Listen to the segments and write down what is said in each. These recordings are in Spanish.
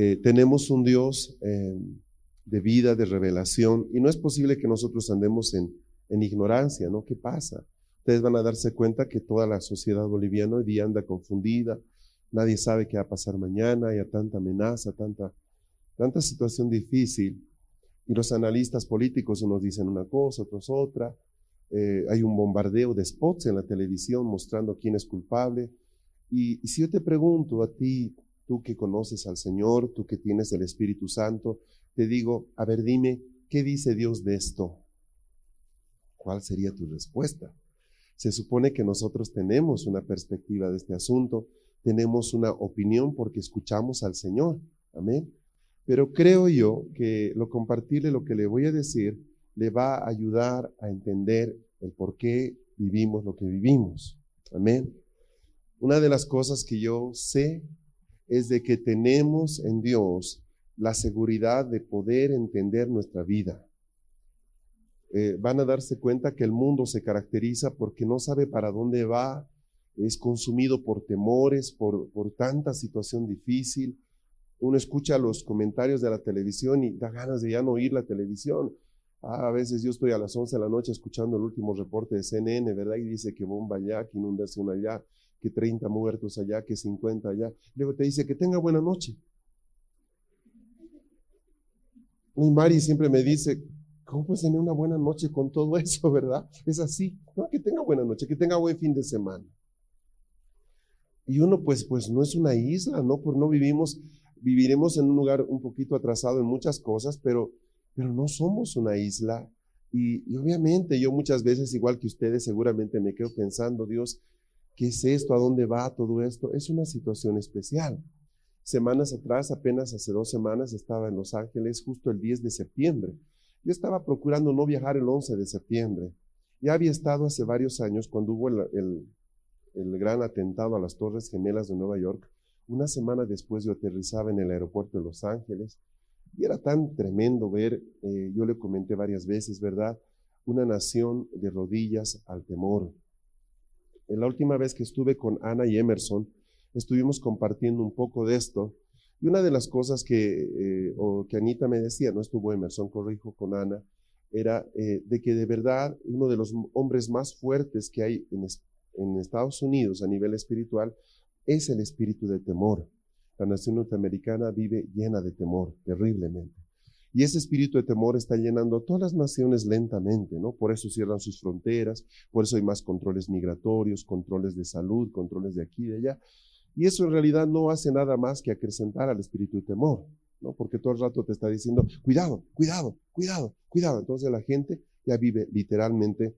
Eh, tenemos un Dios eh, de vida, de revelación, y no es posible que nosotros andemos en, en, ignorancia, ¿no? ¿Qué pasa? Ustedes van a darse cuenta que toda la sociedad boliviana hoy día anda confundida, nadie sabe qué va a pasar mañana, hay tanta amenaza, tanta, tanta situación difícil, y los analistas políticos unos dicen una cosa, otros otra, eh, hay un bombardeo de spots en la televisión mostrando quién es culpable, y si yo te pregunto a ti, tú que conoces al Señor, tú que tienes el Espíritu Santo, te digo, a ver, dime, ¿qué dice Dios de esto? ¿Cuál sería tu respuesta? Se supone que nosotros tenemos una perspectiva de este asunto, tenemos una opinión porque escuchamos al Señor. Amén. Pero creo yo que lo compartirle lo que le voy a decir le va a ayudar a entender el por qué vivimos lo que vivimos. Amén. Una de las cosas que yo sé es de que tenemos en Dios la seguridad de poder entender nuestra vida. Eh, van a darse cuenta que el mundo se caracteriza porque no sabe para dónde va, es consumido por temores, por, por tanta situación difícil. Uno escucha los comentarios de la televisión y da ganas de ya no oír la televisión. Ah, a veces yo estoy a las 11 de la noche escuchando el último reporte de CNN, ¿verdad? Y dice que bomba allá, que inundación allá, que 30 muertos allá, que 50 allá. Luego te dice que tenga buena noche. Y Mari siempre me dice, ¿cómo puedes tener una buena noche con todo eso, verdad? Es así. No, que tenga buena noche, que tenga buen fin de semana. Y uno, pues, pues no es una isla, ¿no? Por no vivimos, viviremos en un lugar un poquito atrasado en muchas cosas, pero, pero no somos una isla. Y, y obviamente yo muchas veces, igual que ustedes, seguramente me quedo pensando, Dios, ¿Qué es esto? ¿A dónde va todo esto? Es una situación especial. Semanas atrás, apenas hace dos semanas, estaba en Los Ángeles justo el 10 de septiembre. Yo estaba procurando no viajar el 11 de septiembre. Ya había estado hace varios años cuando hubo el, gran atentado a las Torres Gemelas de Nueva York. Una semana después yo aterrizaba en el aeropuerto de Los Ángeles y era tan tremendo ver, eh, yo le comenté varias veces, ¿verdad? Una nación de rodillas al temor, en la última vez que estuve con Ana y Emerson, estuvimos compartiendo un poco de esto. Y una de las cosas que, eh, o que Anita me decía, no estuvo Emerson, corrijo con Ana, era eh, de que de verdad uno de los hombres más fuertes que hay en, en Estados Unidos a nivel espiritual es el espíritu de temor. La nación norteamericana vive llena de temor, terriblemente. Y ese espíritu de temor está llenando a todas las naciones lentamente, ¿no? Por eso cierran sus fronteras, por eso hay más controles migratorios, controles de salud, controles de aquí y de allá. Y eso en realidad no hace nada más que acrecentar al espíritu de temor, ¿no? Porque todo el rato te está diciendo, cuidado, cuidado, cuidado, cuidado. Entonces la gente ya vive literalmente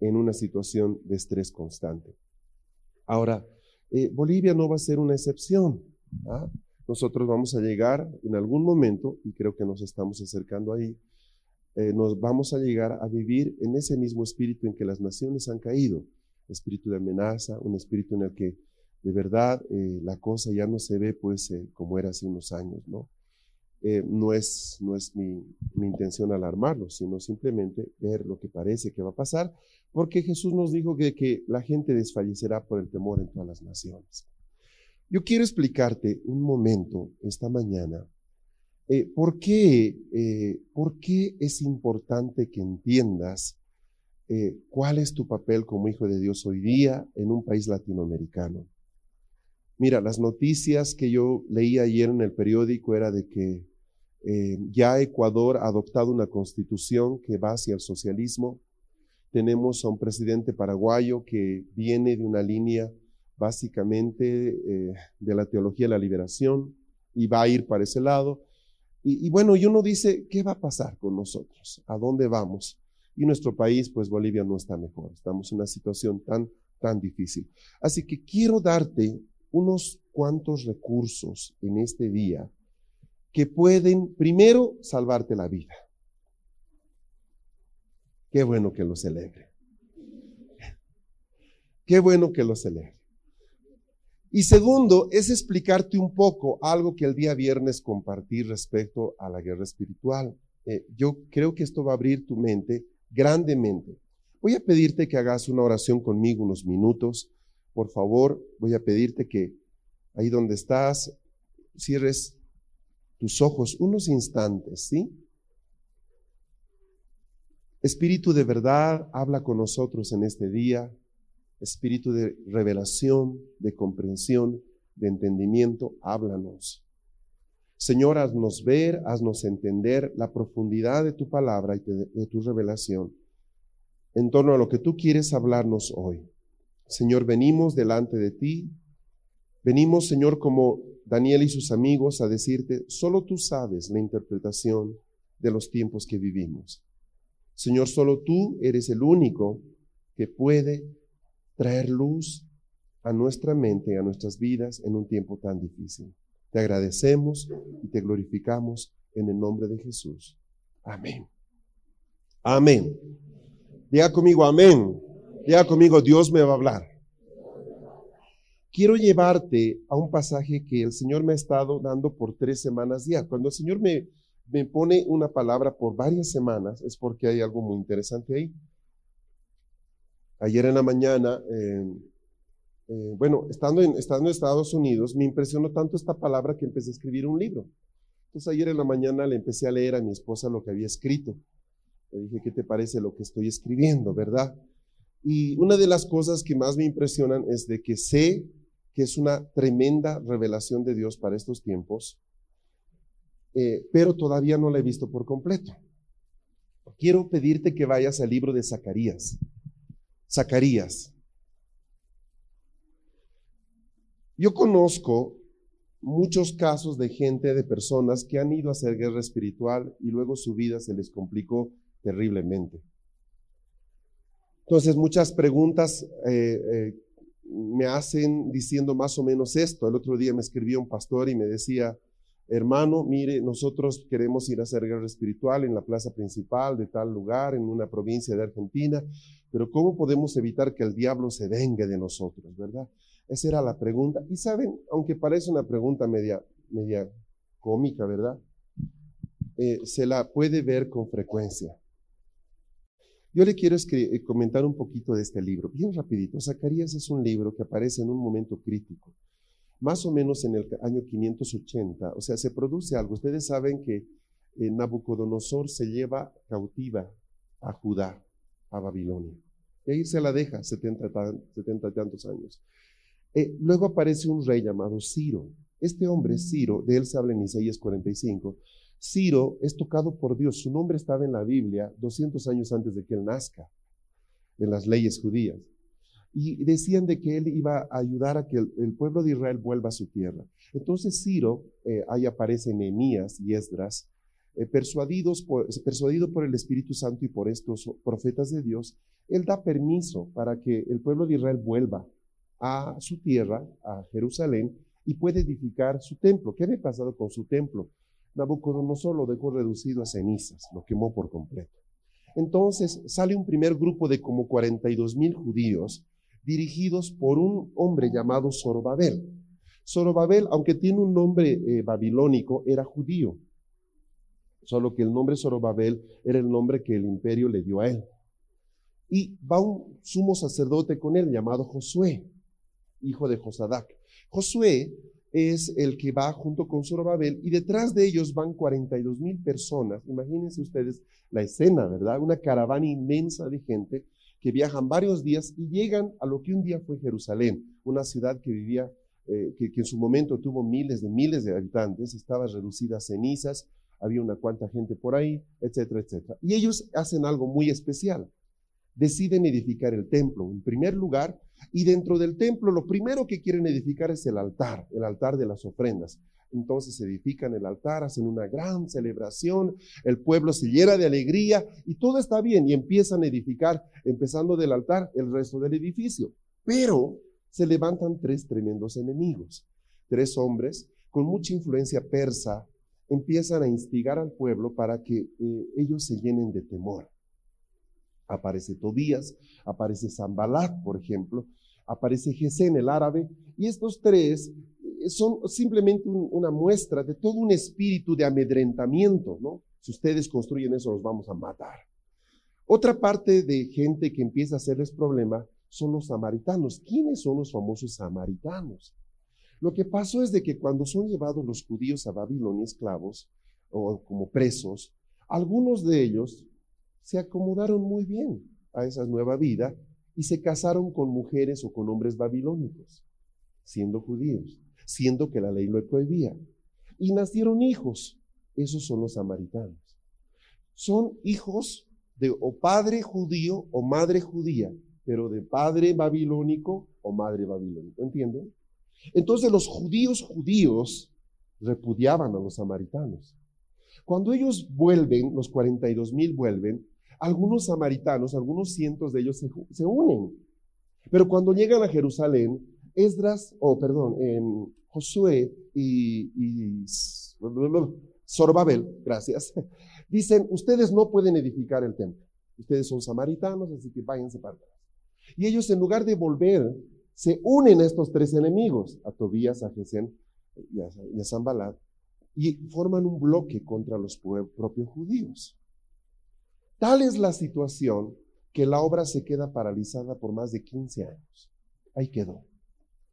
en una situación de estrés constante. Ahora, eh, Bolivia no va a ser una excepción. ¿ah? Nosotros vamos a llegar en algún momento, y creo que nos estamos acercando ahí, eh, nos vamos a llegar a vivir en ese mismo espíritu en que las naciones han caído, espíritu de amenaza, un espíritu en el que de verdad eh, la cosa ya no se ve pues eh, como era hace unos años, ¿no? no es, no es mi, mi intención alarmarlos, sino simplemente ver lo que parece que va a pasar, porque Jesús nos dijo que, que la gente desfallecerá por el temor en todas las naciones. Yo quiero explicarte un momento esta mañana eh, ¿por, qué, eh, por, qué, es importante que entiendas eh, cuál es tu papel como hijo de Dios hoy día en un país latinoamericano. Mira, las noticias que yo leí ayer en el periódico era de que ya Ecuador ha adoptado una constitución que va hacia el socialismo. Tenemos a un presidente paraguayo que viene de una línea básicamente eh, de la teología de la liberación y va a ir para ese lado. Y, bueno, y uno dice, ¿qué va a pasar con nosotros? ¿A dónde vamos? Y nuestro país, pues Bolivia no está mejor. Estamos en una situación tan, tan difícil. Así que quiero darte unos cuantos recursos en este día que pueden primero salvarte la vida. Qué bueno que lo celebre. Qué bueno que lo celebre. Y segundo, es explicarte un poco algo que el día viernes compartí respecto a la guerra espiritual. Eh, yo creo que esto va a abrir tu mente grandemente. Voy a pedirte que hagas una oración conmigo unos minutos. Por favor, voy a pedirte que ahí donde estás, cierres tus ojos unos instantes, ¿sí? Espíritu de verdad, habla con nosotros en este día. Espíritu de revelación, de comprensión, de entendimiento, háblanos. Señor, haznos ver, haznos entender la profundidad de tu palabra y de, tu revelación en torno a lo que tú quieres hablarnos hoy. Señor, venimos delante de ti. Venimos, Señor, como Daniel y sus amigos, a decirte, solo tú sabes la interpretación de los tiempos que vivimos. Señor, solo tú eres el único que puede traer luz a nuestra mente, a nuestras vidas en un tiempo tan difícil. Te agradecemos y te glorificamos en el nombre de Jesús. Amén. Amén. Diga conmigo, amén. Diga conmigo, Dios me va a hablar. Quiero llevarte a un pasaje que el Señor me ha estado dando por tres semanas ya. Cuando el Señor me, me pone una palabra por varias semanas, es porque hay algo muy interesante ahí. Ayer en la mañana, eh, eh, bueno, estando en, estando en Estados Unidos, me impresionó tanto esta palabra que empecé a escribir un libro. Entonces ayer en la mañana le empecé a leer a mi esposa lo que había escrito. Le dije, ¿qué te parece lo que estoy escribiendo, verdad? Y una de las cosas que más me impresionan es de que sé que es una tremenda revelación de Dios para estos tiempos, eh, pero todavía no la he visto por completo. Quiero pedirte que vayas al libro de Zacarías. Zacarías. Yo conozco muchos casos de gente, de personas que han ido a hacer guerra espiritual y luego su vida se les complicó terriblemente. Entonces, muchas preguntas eh, eh, me hacen diciendo más o menos esto. El otro día me escribió un pastor y me decía, hermano, mire, nosotros queremos ir a hacer guerra espiritual en la plaza principal de tal lugar, en una provincia de Argentina, pero ¿cómo podemos evitar que el diablo se venga de nosotros, verdad? Esa era la pregunta. Y saben, aunque parece una pregunta media, media cómica, ¿verdad? Eh, se la puede ver con frecuencia. Yo le quiero eh, comentar un poquito de este libro, bien rapidito. Zacarías es un libro que aparece en un momento crítico más o menos en el año 580, o sea, se produce algo. Ustedes saben que eh, Nabucodonosor se lleva cautiva a Judá, a Babilonia. Y ahí se la deja 70, 70 tantos años. Eh, luego aparece un rey llamado Ciro. Este hombre, Ciro, de él se habla en Isaías 45. Ciro es tocado por Dios. Su nombre estaba en la Biblia 200 años antes de que él nazca, en las leyes judías y decían de que él iba a ayudar a que el, pueblo de Israel vuelva a su tierra. Entonces Ciro, eh, ahí aparece Nehemías y Esdras, eh, persuadidos por, persuadido por el Espíritu Santo y por estos profetas de Dios, él da permiso para que el pueblo de Israel vuelva a su tierra, a Jerusalén, y puede edificar su templo. ¿Qué había pasado con su templo? Nabucodonosor lo dejó reducido a cenizas, lo quemó por completo. Entonces sale un primer grupo de como 42 mil judíos dirigidos por un hombre llamado Zorobabel. Zorobabel, aunque tiene un nombre eh, babilónico, era judío, solo que el nombre Zorobabel era el nombre que el imperio le dio a él. Y va un sumo sacerdote con él llamado Josué, hijo de Josadac. Josué es el que va junto con Zorobabel y detrás de ellos van 42 mil personas. Imagínense ustedes la escena, ¿verdad? Una caravana inmensa de gente que viajan varios días y llegan a lo que un día fue Jerusalén, una ciudad que vivía, eh, que, en su momento tuvo miles de miles de habitantes, estaba reducida a cenizas, había una cuanta gente por ahí, etcétera, etcétera. Y ellos hacen algo muy especial. Deciden edificar el templo en primer lugar y dentro del templo lo primero que quieren edificar es el altar, el altar de las ofrendas. Entonces edifican el altar, hacen una gran celebración, el pueblo se llena de alegría y todo está bien y empiezan a edificar, empezando del altar, el resto del edificio. Pero se levantan tres tremendos enemigos. Tres hombres con mucha influencia persa empiezan a instigar al pueblo para que eh, ellos se llenen de temor. Aparece Tobías, aparece Zambalat, por ejemplo, aparece Gesén, el árabe, y estos tres son simplemente una muestra de todo un espíritu de amedrentamiento, ¿no? Si ustedes construyen eso, los vamos a matar. Otra parte de gente que empieza a hacerles problema son los samaritanos. ¿Quiénes son los famosos samaritanos? Lo que pasó es de que cuando son llevados los judíos a Babilonia esclavos o como presos, algunos de ellos se acomodaron muy bien a esa nueva vida y se casaron con mujeres o con hombres babilónicos, siendo judíos, siendo que la ley lo prohibía. Y nacieron hijos, esos son los samaritanos. Son hijos de o padre judío o madre judía, pero de padre babilónico o madre babilónico, ¿entienden? Entonces los judíos judíos repudiaban a los samaritanos. Cuando ellos vuelven, los 42 mil vuelven, algunos samaritanos, algunos cientos de ellos se, unen. Pero cuando llegan a Jerusalén, Esdras, oh, perdón, Josué y, y Zorbabel, gracias, dicen, ustedes no pueden edificar el templo. Ustedes son samaritanos, así que váyanse para atrás. Y ellos en lugar de volver, se unen a estos tres enemigos, a Tobías, a Gesén y a Zambalat, y forman un bloque contra los propios judíos. Tal es la situación que la obra se queda paralizada por más de 15 años. Ahí quedó.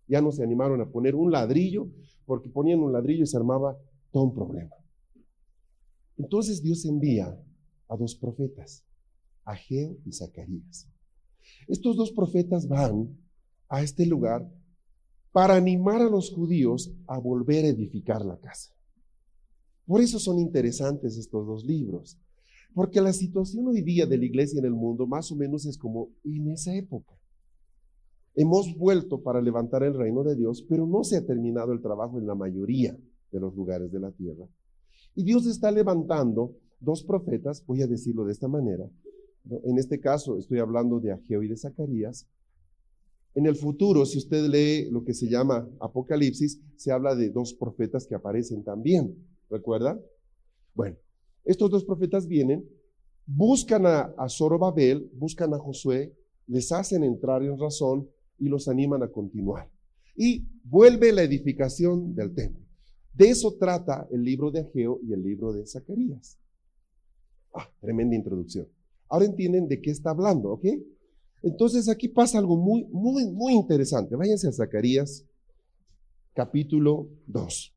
Ya no se animaron a poner un ladrillo, porque ponían un ladrillo y se armaba todo un problema. Entonces Dios envía a dos profetas, Ageo y Zacarías. Estos dos profetas van a este lugar para animar a los judíos a volver a edificar la casa. Por eso son interesantes estos dos libros, porque la situación hoy día de la iglesia en el mundo más o menos es como en esa época. Hemos vuelto para levantar el reino de Dios, pero no se ha terminado el trabajo en la mayoría de los lugares de la tierra. Y Dios está levantando dos profetas, voy a decirlo de esta manera. En este caso estoy hablando de Ageo y de Zacarías, en el futuro, si usted lee lo que se llama Apocalipsis, se habla de dos profetas que aparecen también. ¿Recuerda? Bueno, estos dos profetas vienen, buscan a, a Zorobabel, buscan a Josué, les hacen entrar en razón y los animan a continuar. Y vuelve la edificación del templo. De eso trata el libro de Ageo y el libro de Zacarías. Ah, tremenda introducción. Ahora entienden de qué está hablando, ¿ok? Entonces aquí pasa algo muy, muy, muy interesante. Váyanse a Zacarías capítulo 2.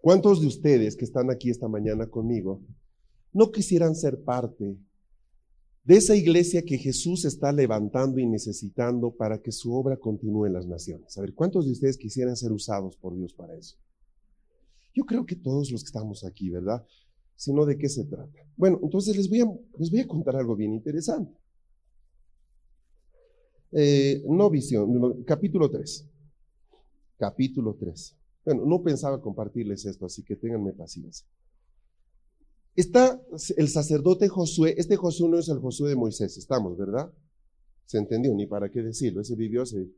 ¿Cuántos de ustedes que están aquí esta mañana conmigo no quisieran ser parte de esa iglesia que Jesús está levantando y necesitando para que su obra continúe en las naciones? A ver, ¿cuántos de ustedes quisieran ser usados por Dios para eso? Yo creo que todos los que estamos aquí, ¿verdad? Sino de qué se trata. Bueno, entonces les voy a, les voy a contar algo bien interesante. Eh, no visión, capítulo 3. Capítulo 3. Bueno, no pensaba compartirles esto, así que ténganme paciencia. Está el sacerdote Josué, este Josué no es el Josué de Moisés, estamos, ¿verdad? Se entendió, ni para qué decirlo, ese vivió hace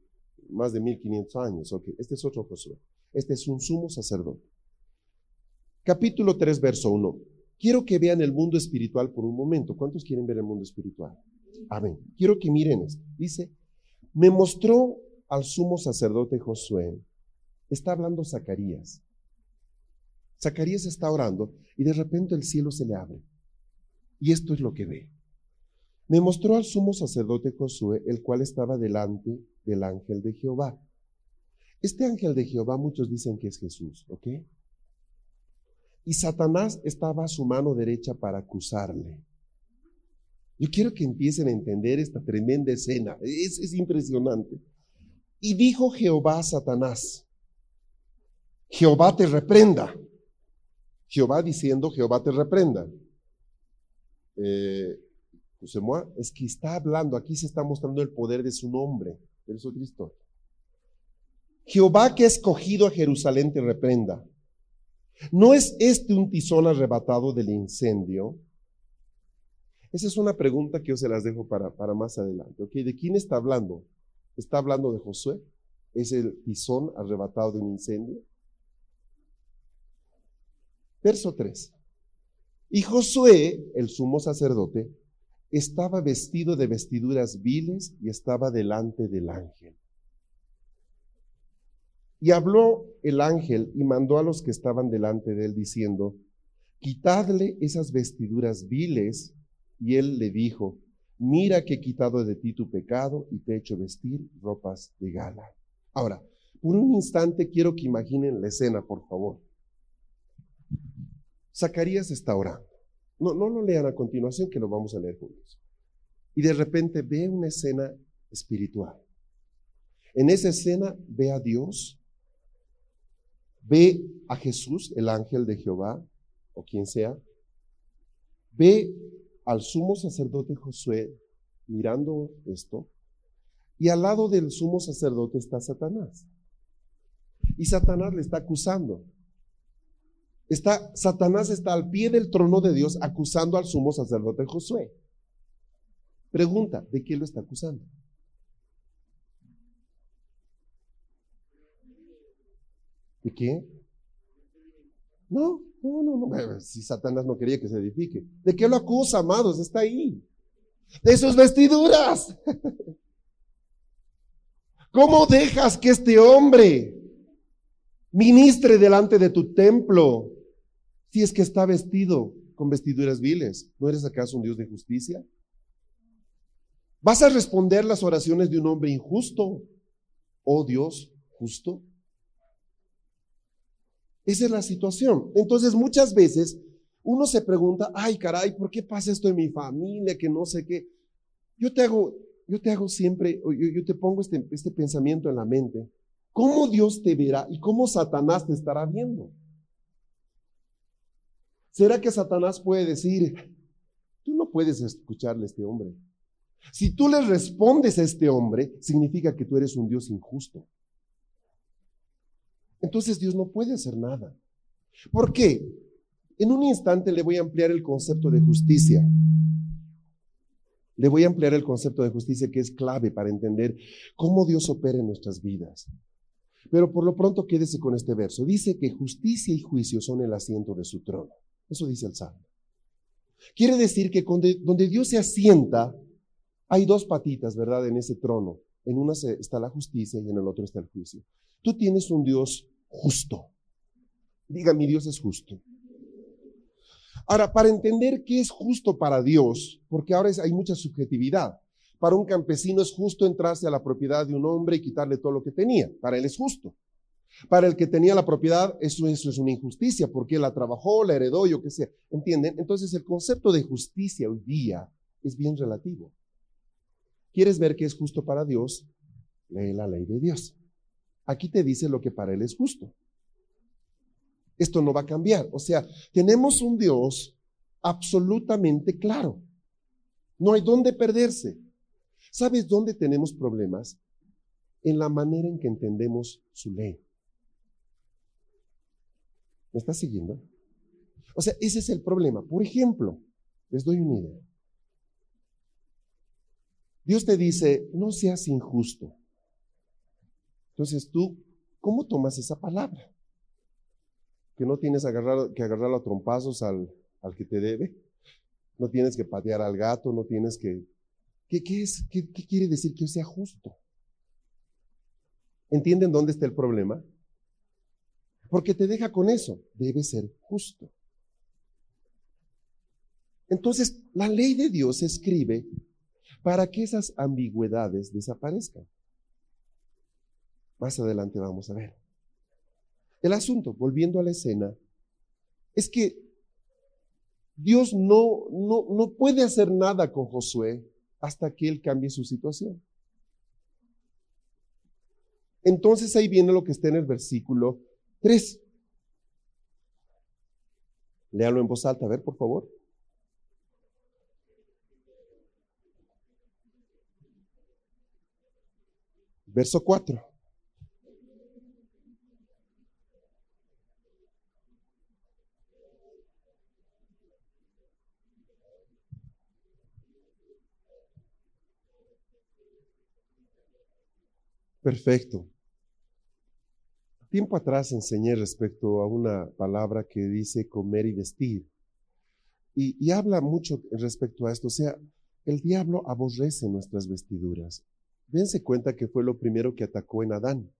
más de 1500 años, ok, este es otro Josué, este es un sumo sacerdote. Capítulo 3, verso 1. Quiero que vean el mundo espiritual por un momento. ¿Cuántos quieren ver el mundo espiritual? Amén. Quiero que miren esto. Dice, me mostró al sumo sacerdote Josué. Está hablando Zacarías. Zacarías está orando y de repente el cielo se le abre. Y esto es lo que ve. Me mostró al sumo sacerdote Josué, el cual estaba delante del ángel de Jehová. Este ángel de Jehová muchos dicen que es Jesús, ¿ok? Y Satanás estaba a su mano derecha para acusarle. Yo quiero que empiecen a entender esta tremenda escena. Es, es impresionante. Y dijo Jehová a Satanás, Jehová te reprenda. Jehová diciendo, Jehová te reprenda. Eh, es que está hablando, aquí se está mostrando el poder de su nombre. Es otra historia. Jehová que ha escogido a Jerusalén te reprenda. ¿No es este un tizón arrebatado del incendio? Esa es una pregunta que yo se las dejo para, para más adelante. ¿De quién está hablando? está hablando de Josué, es el tizón arrebatado de un incendio. Verso 3. Y Josué, el sumo sacerdote, estaba vestido de vestiduras viles y estaba delante del ángel. Y habló el ángel y mandó a los que estaban delante de él diciendo, quitadle esas vestiduras viles. Y él le dijo, mira que he quitado de ti tu pecado y te he hecho vestir ropas de gala. Ahora, por un instante quiero que imaginen la escena, por favor. Zacarías está orando. No, lo lean a continuación, que lo vamos a leer juntos. Y de repente ve una escena espiritual. En esa escena ve a Dios, ve a Jesús, el ángel de Jehová, o quien sea, ve al sumo sacerdote Josué mirando esto, y al lado del sumo sacerdote está Satanás. Y Satanás le está acusando. Está, Satanás está al pie del trono de Dios acusando al sumo sacerdote Josué. Pregunta, ¿de qué lo está acusando? ¿De qué? No, no, no, no. Si Satanás no quería que se edifique. ¿De qué lo acusa, amados? Está ahí. De sus vestiduras. ¿Cómo dejas que este hombre ministre delante de tu templo si es que está vestido con vestiduras viles? ¿No eres acaso un Dios de justicia? ¿Vas a responder las oraciones de un hombre injusto? Oh Dios, justo. Esa es la situación. Entonces muchas veces uno se pregunta, ay caray, ¿por qué pasa esto en mi familia? Que no sé qué. Yo te hago, yo te hago siempre, yo, te pongo este, este pensamiento en la mente. ¿Cómo Dios te verá y cómo Satanás te estará viendo? ¿Será que Satanás puede decir, tú no puedes escucharle a este hombre? Si tú le respondes a este hombre, significa que tú eres un Dios injusto. Entonces Dios no puede hacer nada. ¿Por qué? En un instante le voy a ampliar el concepto de justicia. Le voy a ampliar el concepto de justicia que es clave para entender cómo Dios opera en nuestras vidas. Pero por lo pronto quédese con este verso. Dice que justicia y juicio son el asiento de su trono. Eso dice el Salmo. Quiere decir que donde Dios se asienta, hay dos patitas, ¿verdad? En ese trono. En una está la justicia y en el otro está el juicio. Tú tienes un Dios justo. Diga, mi Dios es justo. Ahora, para entender qué es justo para Dios, porque ahora hay mucha subjetividad. Para un campesino es justo entrarse a la propiedad de un hombre y quitarle todo lo que tenía. Para él es justo. Para el que tenía la propiedad, eso, es una injusticia, porque la trabajó, la heredó, yo qué sé. ¿Entienden? Entonces el concepto de justicia hoy día es bien relativo. ¿Quieres ver qué es justo para Dios? Lee la ley de Dios. Aquí te dice lo que para Él es justo. Esto no va a cambiar. O sea, tenemos un Dios absolutamente claro. No hay dónde perderse. ¿Sabes dónde tenemos problemas? En la manera en que entendemos su ley. ¿Me estás siguiendo? O sea, ese es el problema. Por ejemplo, les doy una idea. Dios te dice, no seas injusto. Entonces tú, ¿cómo tomas esa palabra? Que no tienes que agarrar a trompazos al, al que te debe. No tienes que patear al gato, no tienes que... ¿Qué, qué es, qué, qué quiere decir que sea justo? ¿Entienden dónde está el problema? Porque te deja con eso. Debe ser justo. Entonces, la ley de Dios se escribe para que esas ambigüedades desaparezcan. Más adelante vamos a ver. El asunto, volviendo a la escena, es que Dios no, no, no puede hacer nada con Josué hasta que él cambie su situación. Entonces ahí viene lo que está en el versículo 3. Léalo en voz alta, a ver, por favor. Verso 4. Perfecto. Tiempo atrás enseñé respecto a una palabra que dice comer y vestir. Y, habla mucho respecto a esto. O sea, el diablo aborrece nuestras vestiduras. Dense cuenta que fue lo primero que atacó en Adán.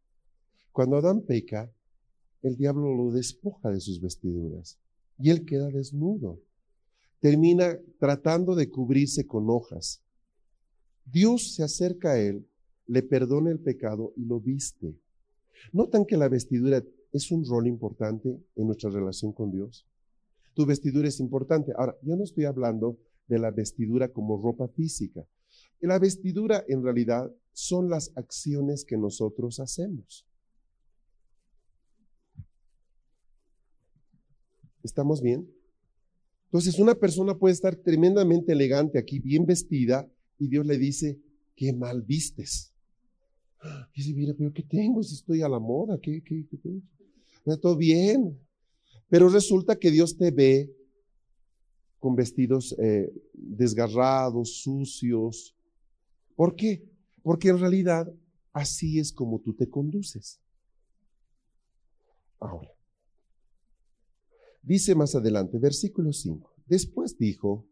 Cuando Adán peca, el diablo lo despoja de sus vestiduras y él queda desnudo. Termina tratando de cubrirse con hojas. Dios se acerca a él, le perdona el pecado y lo viste. ¿Notan que la vestidura es un rol importante en nuestra relación con Dios? Tu vestidura es importante. Ahora, yo no estoy hablando de la vestidura como ropa física. La vestidura en realidad son las acciones que nosotros hacemos. ¿Estamos bien? Entonces una persona puede estar tremendamente elegante aquí, bien vestida, y Dios le dice, qué mal vistes. Y dice, mira, pero ¿qué tengo? Si estoy a la moda, ¿qué, qué, qué tengo? Todo bien. Pero resulta que Dios te ve con vestidos eh, desgarrados, sucios. ¿Por qué? Porque en realidad así es como tú te conduces. Ahora, dice más adelante, versículo 5. Después dijo,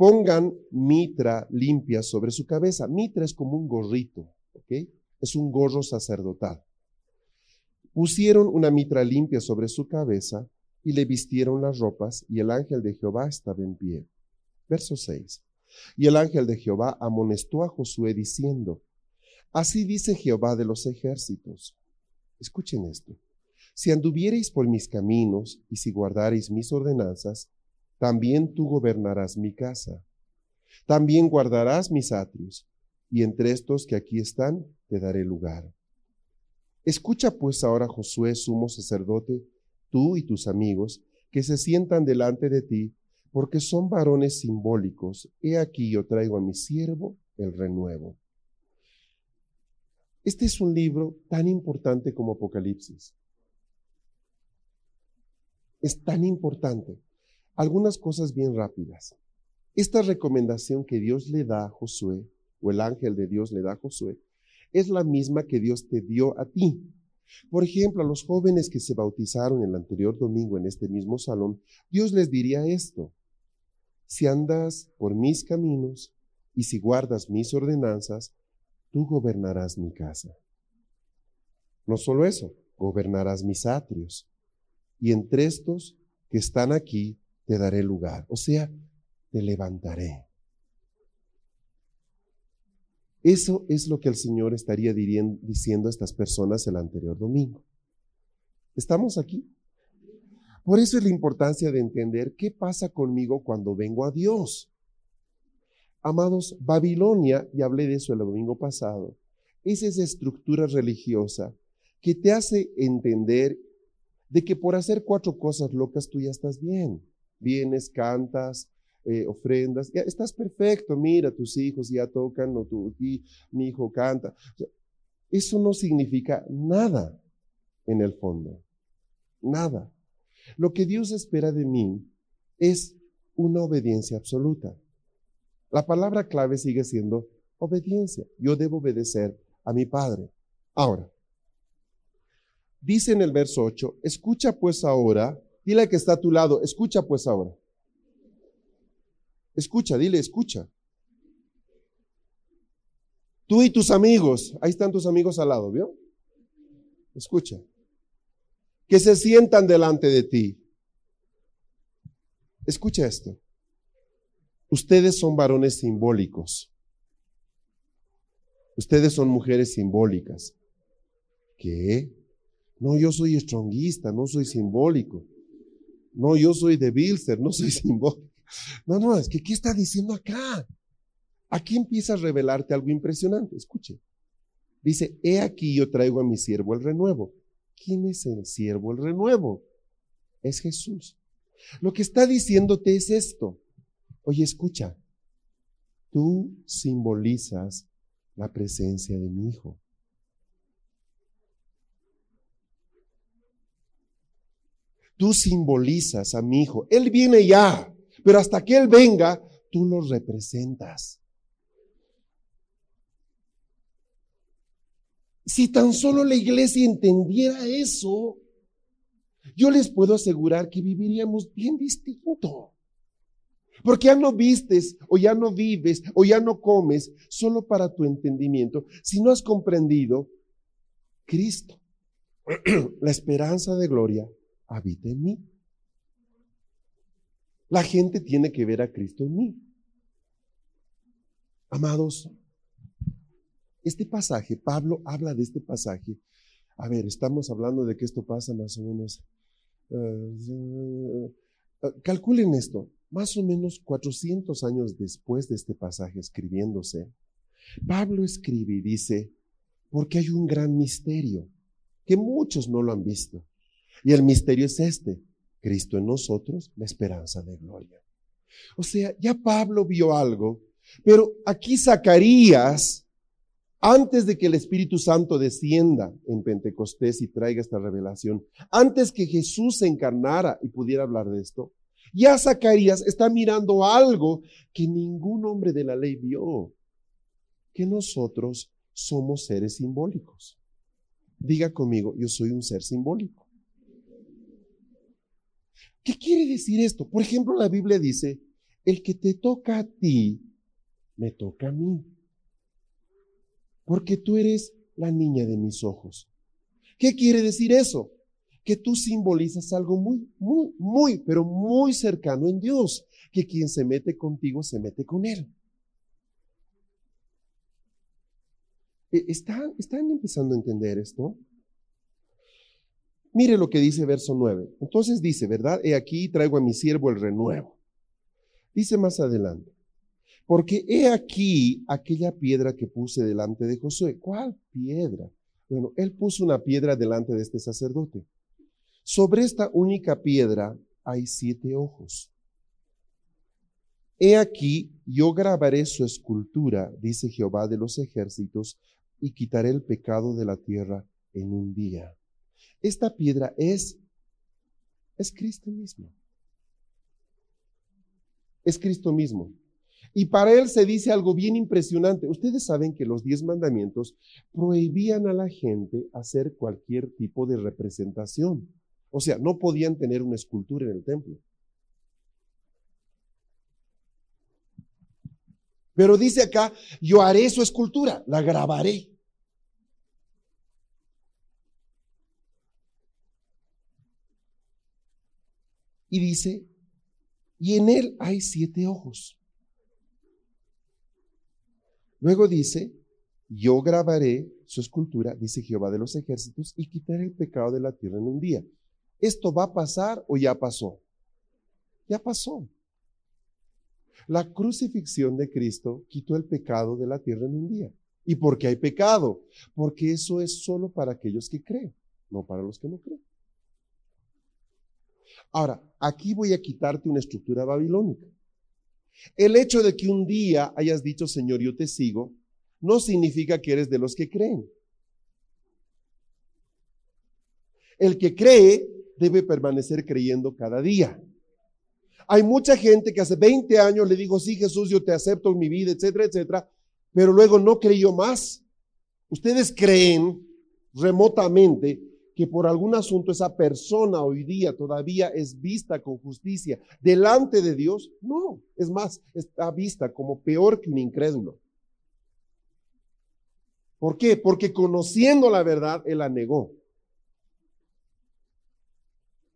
pongan mitra limpia sobre su cabeza. Mitra es como un gorrito, ¿ok? Es un gorro sacerdotal. Pusieron una mitra limpia sobre su cabeza y le vistieron las ropas y el ángel de Jehová estaba en pie. Verso 6. Y el ángel de Jehová amonestó a Josué diciendo, Así dice Jehová de los ejércitos. Escuchen esto. Si anduviereis por mis caminos y si guardareis mis ordenanzas, también tú gobernarás mi casa. También guardarás mis atrios, y entre estos que aquí están te daré lugar. Escucha pues ahora, Josué, sumo sacerdote, tú y tus amigos, que se sientan delante de ti, porque son varones simbólicos. He aquí yo traigo a mi siervo el renuevo. Este es un libro tan importante como Apocalipsis. Es tan importante algunas cosas bien rápidas. Esta recomendación que Dios le da a Josué, o el ángel de Dios le da a Josué, es la misma que Dios te dio a ti. Por ejemplo, a los jóvenes que se bautizaron el anterior domingo en este mismo salón, Dios les diría esto. Si andas por mis caminos y si guardas mis ordenanzas, tú gobernarás mi casa. No solo eso, gobernarás mis atrios. Y entre estos que están aquí, te daré lugar. O sea, te levantaré. Eso es lo que el Señor estaría diciendo a estas personas el anterior domingo. ¿Estamos aquí? Por eso es la importancia de entender qué pasa conmigo cuando vengo a Dios. Amados, Babilonia, y hablé de eso el domingo pasado, es esa estructura religiosa que te hace entender de que por hacer cuatro cosas locas tú ya estás bien vienes, cantas, eh, ofrendas, ya estás perfecto, mira, tus hijos ya tocan, o tu, mi hijo canta. eso no significa nada en el fondo, nada. Lo que Dios espera de mí es una obediencia absoluta. La palabra clave sigue siendo obediencia. Yo debo obedecer a mi Padre. Ahora, dice en el verso 8, escucha pues ahora Dile que está a tu lado, escucha pues ahora. Escucha, dile, escucha. Tú y tus amigos, ahí están tus amigos al lado, ¿vio? Escucha. Que se sientan delante de ti. Escucha esto. Ustedes son varones simbólicos. Ustedes son mujeres simbólicas. ¿Qué? No, yo soy estronguista, no soy simbólico. No, yo soy de Bilster, no soy simbólico. No, no, es que ¿qué está diciendo acá? Aquí empieza a revelarte algo impresionante. Escuche. Dice, he aquí yo traigo a mi siervo el renuevo. ¿Quién es el siervo el renuevo? Es Jesús. Lo que está diciéndote es esto. Oye, escucha. Tú simbolizas la presencia de mi hijo. Tú simbolizas a mi hijo. Él viene ya, pero hasta que Él venga, tú lo representas. Si tan solo la iglesia entendiera eso, yo les puedo asegurar que viviríamos bien distinto. Porque ya no vistes o ya no vives o ya no comes solo para tu entendimiento, si no has comprendido Cristo, la esperanza de gloria habita en mí. La gente tiene que ver a Cristo en mí. Amados, este pasaje, Pablo habla de este pasaje. A ver, estamos hablando de que esto pasa más o menos. Uh, calculen esto, más o menos 400 años después de este pasaje escribiéndose, Pablo escribe y dice, porque hay un gran misterio que muchos no lo han visto. Y el misterio es este, Cristo en nosotros, la esperanza de gloria. O sea, ya Pablo vio algo, pero aquí Zacarías, antes de que el Espíritu Santo descienda en Pentecostés y traiga esta revelación, antes que Jesús se encarnara y pudiera hablar de esto, ya Zacarías está mirando algo que ningún hombre de la ley vio, que nosotros somos seres simbólicos. Diga conmigo, yo soy un ser simbólico. ¿Qué quiere decir esto? Por ejemplo, la Biblia dice, el que te toca a ti, me toca a mí. Porque tú eres la niña de mis ojos. ¿Qué quiere decir eso? Que tú simbolizas algo muy, muy, muy, pero muy cercano en Dios. Que quien se mete contigo se mete con Él. E, ¿Están, ¿Están empezando a entender esto? Mire lo que dice verso 9. Entonces dice, ¿verdad? He aquí traigo a mi siervo el renuevo. Dice más adelante, porque he aquí aquella piedra que puse delante de Josué. ¿Cuál piedra? Bueno, él puso una piedra delante de este sacerdote. Sobre esta única piedra hay siete ojos. He aquí, yo grabaré su escultura, dice Jehová de los ejércitos, y quitaré el pecado de la tierra en un día. Esta piedra es, es Cristo mismo. Es Cristo mismo. Y para él se dice algo bien impresionante. Ustedes saben que los diez mandamientos prohibían a la gente hacer cualquier tipo de representación. O sea, no podían tener una escultura en el templo. Pero dice acá, yo haré su escultura, la grabaré. Y dice, y en él hay siete ojos. Luego dice, yo grabaré su escultura, dice Jehová de los ejércitos, y quitaré el pecado de la tierra en un día. ¿Esto va a pasar o ya pasó? Ya pasó. La crucifixión de Cristo quitó el pecado de la tierra en un día. ¿Y por qué hay pecado? Porque eso es solo para aquellos que creen, no para los que no creen. Ahora, aquí voy a quitarte una estructura babilónica. El hecho de que un día hayas dicho, Señor, yo te sigo, no significa que eres de los que creen. El que cree debe permanecer creyendo cada día. Hay mucha gente que hace 20 años le digo, sí, Jesús, yo te acepto en mi vida, etcétera, etcétera, pero luego no creyó más. Ustedes creen remotamente que por algún asunto esa persona hoy día todavía es vista con justicia delante de Dios, no, es más, está vista como peor que un incrédulo. ¿Por qué? Porque conociendo la verdad, él la negó.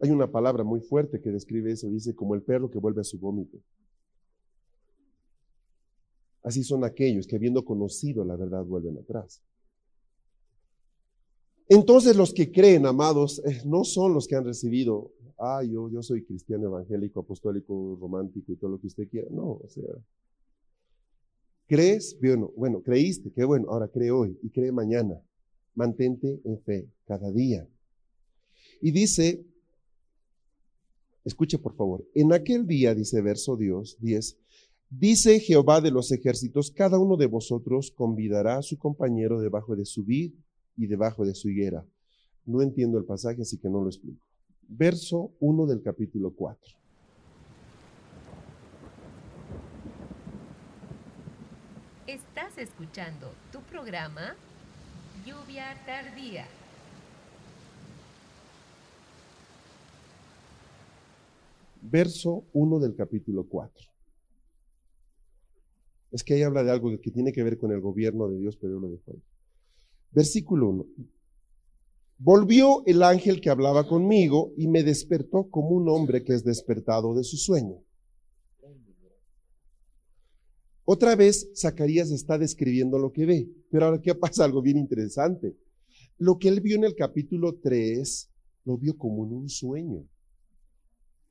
Hay una palabra muy fuerte que describe eso, dice como el perro que vuelve a su vómito. Así son aquellos que habiendo conocido la verdad vuelven atrás. Entonces los que creen, amados, eh, no son los que han recibido, ah, yo, yo soy cristiano evangélico, apostólico, romántico y todo lo que usted quiera. No, o sea, crees, bueno, bueno, creíste, qué bueno, ahora cree hoy y cree mañana. Mantente en fe cada día. Y dice, escuche por favor, en aquel día, dice verso Dios 10, dice Jehová de los ejércitos, cada uno de vosotros convidará a su compañero debajo de su vid y debajo de su higuera. No entiendo el pasaje, así que no lo explico. Verso 1 del capítulo 4. Estás escuchando tu programa Lluvia tardía. Verso 1 del capítulo 4. Es que ahí habla de algo que tiene que ver con el gobierno de Dios, pero yo lo dejo ahí. Versículo 1. Volvió el ángel que hablaba conmigo y me despertó como un hombre que es despertado de su sueño. Otra vez Zacarías está describiendo lo que ve, pero ahora qué pasa algo bien interesante. Lo que él vio en el capítulo 3 lo vio como en un sueño.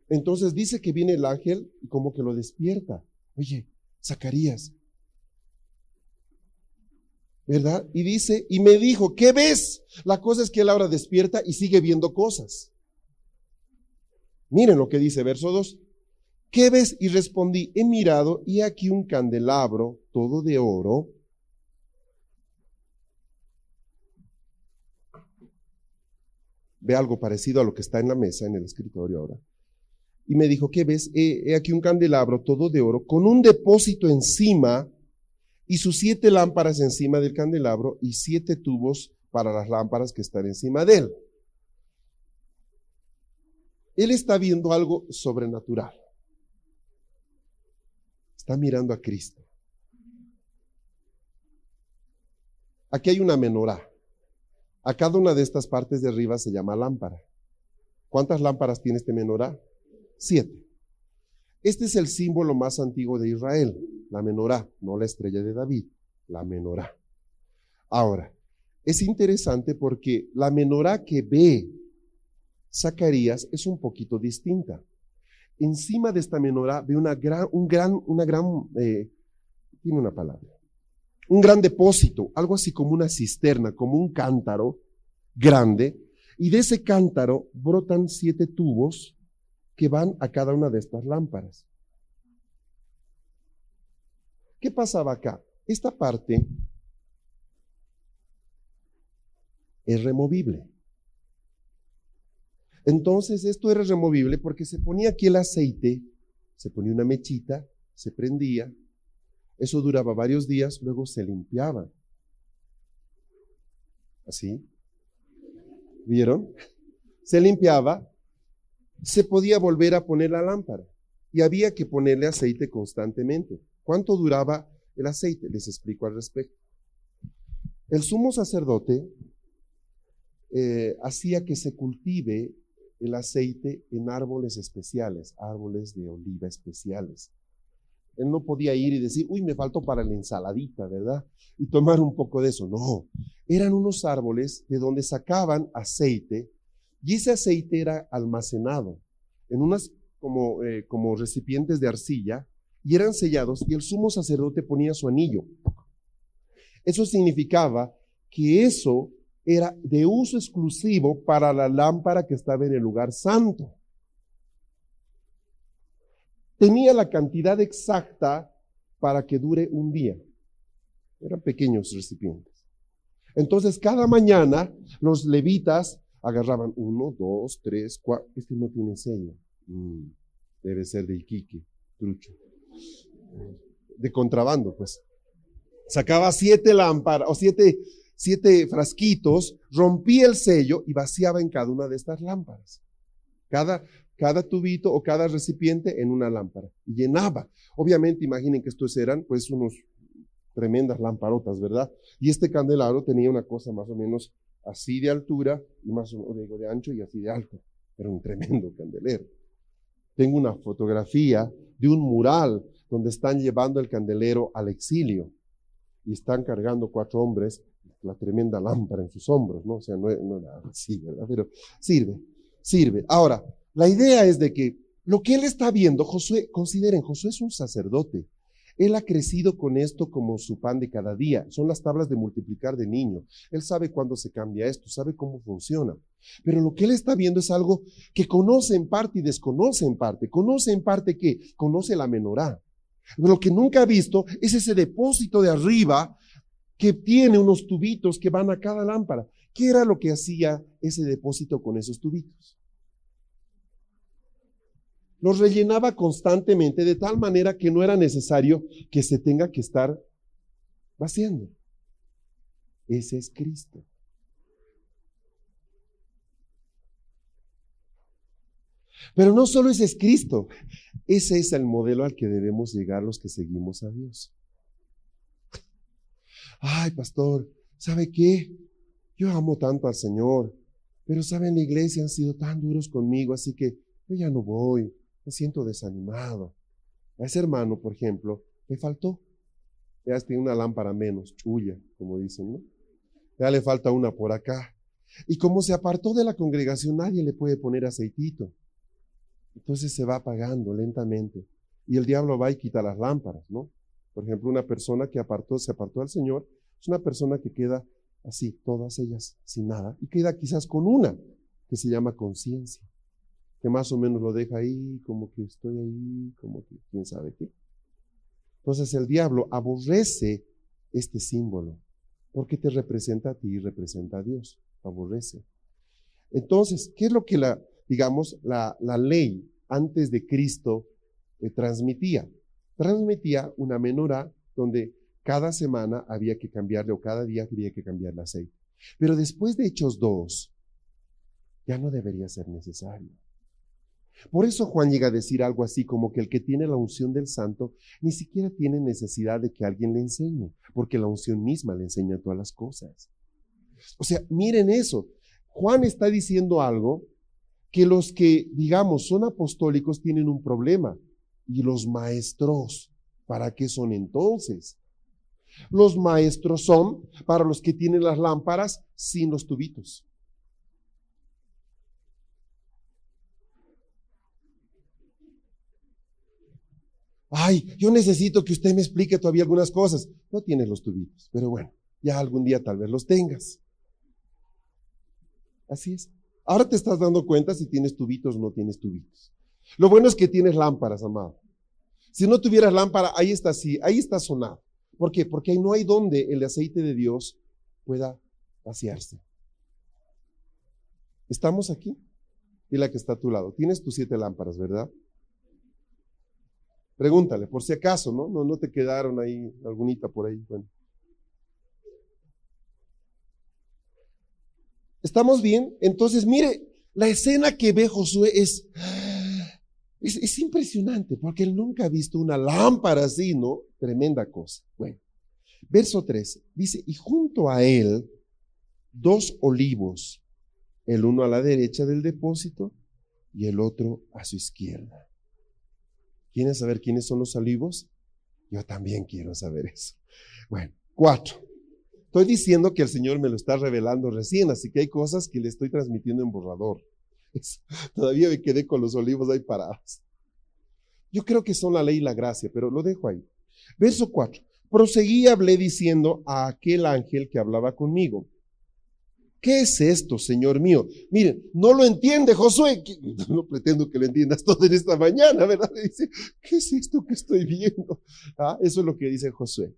Entonces dice que viene el ángel y como que lo despierta. Oye, Zacarías. ¿Verdad? Y dice, y me dijo, ¿qué ves? La cosa es que él ahora despierta y sigue viendo cosas. Miren lo que dice verso 2. ¿Qué ves? Y respondí, he mirado y aquí un candelabro todo de oro. Ve algo parecido a lo que está en la mesa, en el escritorio ahora y me dijo, ¿qué ves? He, aquí un candelabro todo de oro con un depósito encima y sus siete lámparas encima del candelabro y siete tubos para las lámparas que están encima de él. Él está viendo algo sobrenatural. Está mirando a Cristo. Aquí hay una menorá. A cada una de estas partes de arriba se llama lámpara. ¿Cuántas lámparas tiene este menorá? Siete. Este es el símbolo más antiguo de Israel, la menorá, no la estrella de David, la menorá. Ahora, es interesante porque la menorá que ve Zacarías es un poquito distinta. Encima de esta menorá ve una gran, un gran, una gran, eh, tiene una palabra, un gran depósito, algo así como una cisterna, como un cántaro grande, y de ese cántaro brotan siete tubos que van a cada una de estas lámparas. ¿Qué pasaba acá? Esta parte es removible. Entonces esto era removible porque se ponía aquí el aceite, se ponía una mechita, se prendía, eso duraba varios días, luego se limpiaba. ¿Así? ¿Vieron? Se limpiaba, se podía volver a poner la lámpara y había que ponerle aceite constantemente. ¿Cuánto duraba el aceite? Les explico al respecto. El sumo sacerdote eh, hacía que se cultive el aceite en árboles especiales, árboles de oliva especiales. Él no podía ir y decir, uy, me faltó para la ensaladita, ¿verdad? Y tomar un poco de eso. No, eran unos árboles de donde sacaban aceite y ese aceite era almacenado en unas como, eh, como recipientes de arcilla y eran sellados y el sumo sacerdote ponía su anillo. Eso significaba que eso era de uso exclusivo para la lámpara que estaba en el lugar santo. Tenía la cantidad exacta para que dure un día. Eran pequeños recipientes. Entonces, cada mañana los levitas agarraban uno, dos, tres, cuatro. Este no tiene sello. Mm, debe ser de Iquique, trucho. De contrabando, pues. Sacaba siete lámparas o siete, siete frasquitos, rompía el sello y vaciaba en cada una de estas lámparas. Cada, cada tubito o cada recipiente en una lámpara. Y llenaba. Obviamente, imaginen que estos eran pues unos tremendas lamparotas, ¿verdad? Y este candelabro tenía una cosa más o menos así de altura y más o menos de ancho y así de alto. Era un tremendo candelero. Tengo una fotografía de un mural donde están llevando el candelero al exilio y están cargando cuatro hombres la tremenda lámpara en sus hombros, ¿no? O sea, no, no nada así, ¿verdad? Pero sirve, sirve. Ahora, la idea es de que lo que él está viendo, Josué, consideren, Josué es un sacerdote. Él ha crecido con esto como su pan de cada día. Son las tablas de multiplicar de niño. Él sabe cuándo se cambia esto, sabe cómo funciona. Pero lo que él está viendo es algo que conoce en parte y desconoce en parte. Conoce en parte que conoce la menorá. Lo que nunca ha visto es ese depósito de arriba que tiene unos tubitos que van a cada lámpara. ¿Qué era lo que hacía ese depósito con esos tubitos? los rellenaba constantemente de tal manera que no era necesario que se tenga que estar vaciando. Ese es Cristo. Pero no solo ese es Cristo, ese es el modelo al que debemos llegar los que seguimos a Dios. Ay, pastor, ¿sabe qué? Yo amo tanto al Señor, pero saben, la iglesia han sido tan duros conmigo, así que yo ya no voy me siento desanimado. A ese hermano, por ejemplo, le faltó. Ya tiene una lámpara menos, chulla, como dicen, ¿no? Ya le falta una por acá. Y como se apartó de la congregación, nadie le puede poner aceitito. Entonces se va apagando lentamente. Y el diablo va y quita las lámparas, ¿no? Por ejemplo, una persona que apartó, se apartó al Señor, es una persona que queda así, todas ellas sin nada, y queda quizás con una, que se llama conciencia, que más o menos lo deja ahí, como que estoy ahí, como que quién sabe qué. Entonces el diablo aborrece este símbolo, porque te representa a ti y representa a Dios, aborrece. Entonces, ¿qué es lo que la, digamos, la, la ley antes de Cristo eh, transmitía? Transmitía una menorá donde cada semana había que cambiarle o cada día había que cambiarle aceite. Pero después de Hechos 2, ya no debería ser necesario. Por eso Juan llega a decir algo así como que el que tiene la unción del santo ni siquiera tiene necesidad de que alguien le enseñe, porque la unción misma le enseña todas las cosas. O sea, miren eso. Juan está diciendo algo que los que, digamos, son apostólicos tienen un problema. ¿Y los maestros? ¿Para qué son entonces? Los maestros son para los que tienen las lámparas sin los tubitos. Ay, yo necesito que usted me explique todavía algunas cosas. No tienes los tubitos, pero bueno, ya algún día tal vez los tengas. Así es. Ahora te estás dando cuenta si tienes tubitos o no tienes tubitos. Lo bueno es que tienes lámparas, amado. Si no tuvieras lámpara, ahí está así, ahí está sonado. ¿Por qué? Porque no hay donde el aceite de Dios pueda vaciarse. ¿Estamos aquí? Y la que está a tu lado. Tienes tus siete lámparas, ¿verdad? Pregúntale, por si acaso, ¿no? No, te quedaron ahí, algunita por ahí. Bueno. ¿Estamos bien? Entonces, mire, la escena que ve Josué es es, impresionante porque él nunca ha visto una lámpara así, ¿no? Tremenda cosa. Bueno, verso 3 dice, y junto a él dos olivos, el uno a la derecha del depósito y el otro a su izquierda. ¿Quieren saber quiénes son los olivos? Yo también quiero saber eso. Bueno, cuatro. Estoy diciendo que el Señor me lo está revelando recién, así que hay cosas que le estoy transmitiendo en borrador. Todavía me quedé con los olivos ahí parados. Yo creo que son la ley y la gracia, pero lo dejo ahí. Verso 4. Proseguí hablé diciendo a aquel ángel que hablaba conmigo. ¿Qué es esto, Señor mío? Miren, no lo entiende Josué. No pretendo que lo entiendas todo en esta mañana, ¿verdad? Dice, ¿qué es esto que estoy viendo? Ah, eso es lo que dice Josué.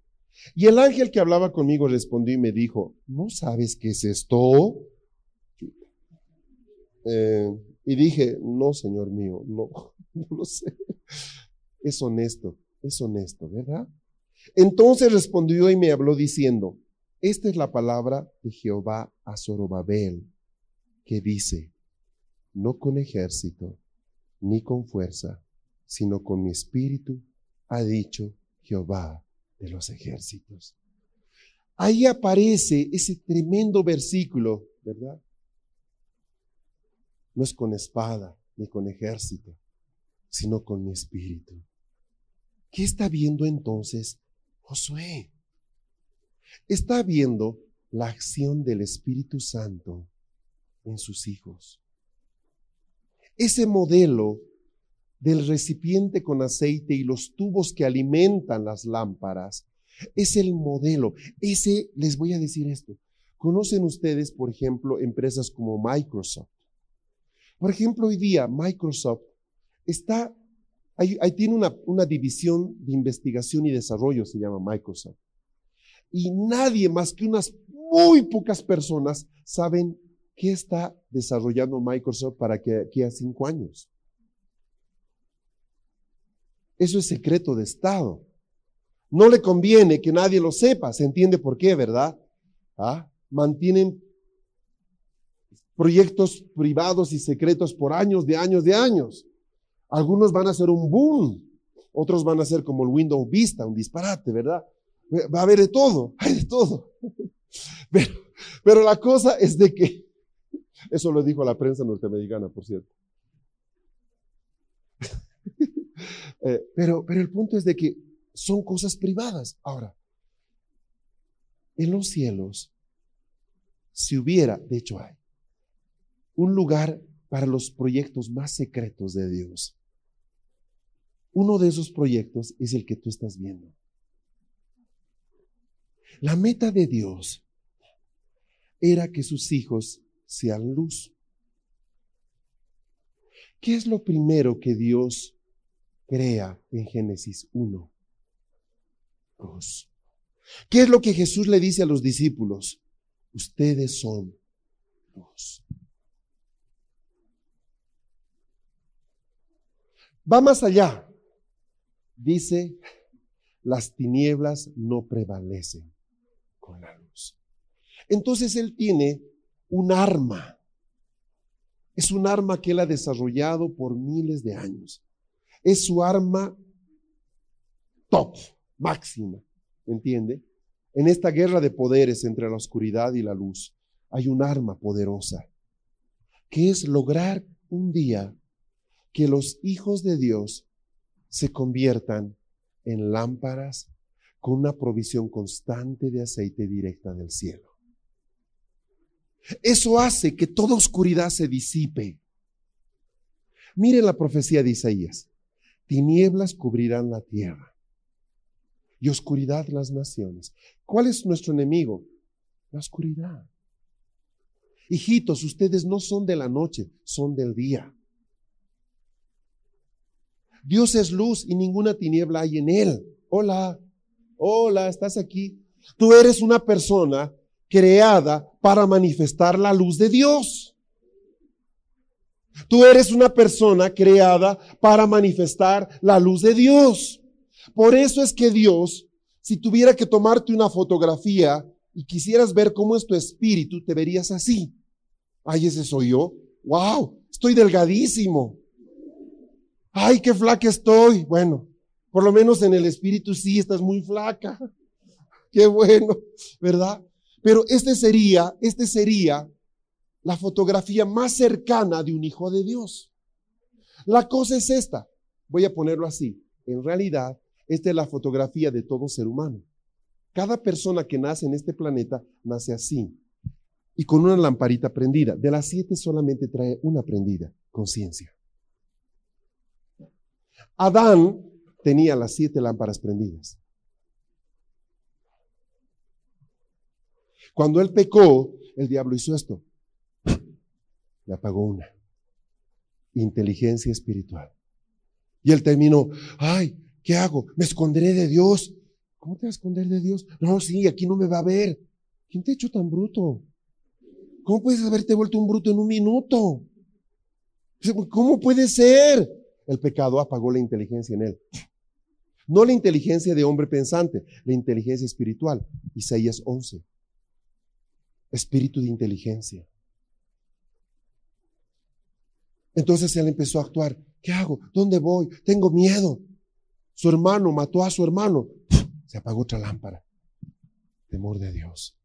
Y el ángel que hablaba conmigo respondió y me dijo, ¿no sabes qué es esto? Eh, y dije, no, Señor mío, no, no lo sé. Es honesto, es honesto, ¿verdad? Entonces respondió y me habló diciendo, esta es la palabra de Jehová a Zorobabel, que dice, no con ejército, ni con fuerza, sino con mi espíritu, ha dicho Jehová de los ejércitos. Ahí aparece ese tremendo versículo, ¿verdad? No es con espada ni con ejército, sino con mi espíritu. ¿Qué está viendo entonces Josué? Está viendo la acción del Espíritu Santo en sus hijos. Ese modelo del recipiente con aceite y los tubos que alimentan las lámparas es el modelo. Ese, les voy a decir esto. ¿Conocen ustedes, por ejemplo, empresas como Microsoft? Por ejemplo, hoy día Microsoft está, ahí, tiene una, una división de investigación y desarrollo, se llama Microsoft. Y nadie más que unas muy pocas personas saben qué está desarrollando Microsoft para que aquí a cinco años. Eso es secreto de Estado. No le conviene que nadie lo sepa. Se entiende por qué, ¿verdad? ¿Ah? Mantienen proyectos privados y secretos por años, de años, de años. Algunos van a ser un boom, otros van a ser como el Windows Vista, un disparate, ¿verdad? Va a haber de todo, hay de todo. Pero, pero la cosa es de que, eso lo dijo la prensa norteamericana, por cierto. Eh, pero, pero el punto es de que son cosas privadas. Ahora, en los cielos, si hubiera, de hecho hay, un lugar para los proyectos más secretos de Dios. Uno de esos proyectos es el que tú estás viendo. La meta de Dios era que sus hijos sean luz. ¿Qué es lo primero que Dios crea en Génesis 1? Luz. ¿Qué es lo que Jesús le dice a los discípulos? Ustedes son luz. Va más allá. Dice, las tinieblas no prevalecen con la luz. Entonces Él tiene un arma. Es un arma que Él ha desarrollado por miles de años. Es su arma top, máxima. ¿Entiende? En esta guerra de poderes entre la oscuridad y la luz hay un arma poderosa, que es lograr un día que los hijos de Dios se conviertan en lámparas con una provisión constante de aceite directa del cielo. Eso hace que toda oscuridad se disipe. Miren la profecía de Isaías. Tinieblas cubrirán la tierra y oscuridad las naciones. ¿Cuál es nuestro enemigo? La oscuridad. Hijitos, ustedes no son de la noche, son del día. Dios es luz y ninguna tiniebla hay en él. Hola, hola, ¿estás aquí? Tú eres una persona creada para manifestar la luz de Dios. Tú eres una persona creada para manifestar la luz de Dios. Por eso es que Dios, si tuviera que tomarte una fotografía y quisieras ver cómo es tu espíritu, te verías así. Ay, ese soy yo. Wow, estoy delgadísimo. Ay, qué flaca estoy. Bueno, por lo menos en el espíritu sí estás muy flaca. Qué bueno, ¿verdad? Pero este sería, este sería la fotografía más cercana de un hijo de Dios. La cosa es esta. Voy a ponerlo así. En realidad, esta es la fotografía de todo ser humano. Cada persona que nace en este planeta nace así y con una lamparita prendida. De las siete solamente trae una prendida, conciencia. Adán tenía las siete lámparas prendidas. Cuando él pecó, el diablo hizo esto. Le apagó una. Inteligencia espiritual. Y él terminó, ay, ¿qué hago? ¿Me esconderé de Dios? ¿Cómo te vas a esconder de Dios? No, sí, aquí no me va a ver. ¿Quién te ha hecho tan bruto? ¿Cómo puedes haberte vuelto un bruto en un minuto? ¿Cómo puede ser? el pecado apagó la inteligencia en él. No la inteligencia de hombre pensante, la inteligencia espiritual. Isaías 11. Espíritu de inteligencia. Entonces él empezó a actuar. ¿Qué hago? ¿Dónde voy? Tengo miedo. Su hermano mató a su hermano. Se apagó otra lámpara. Temor de Dios.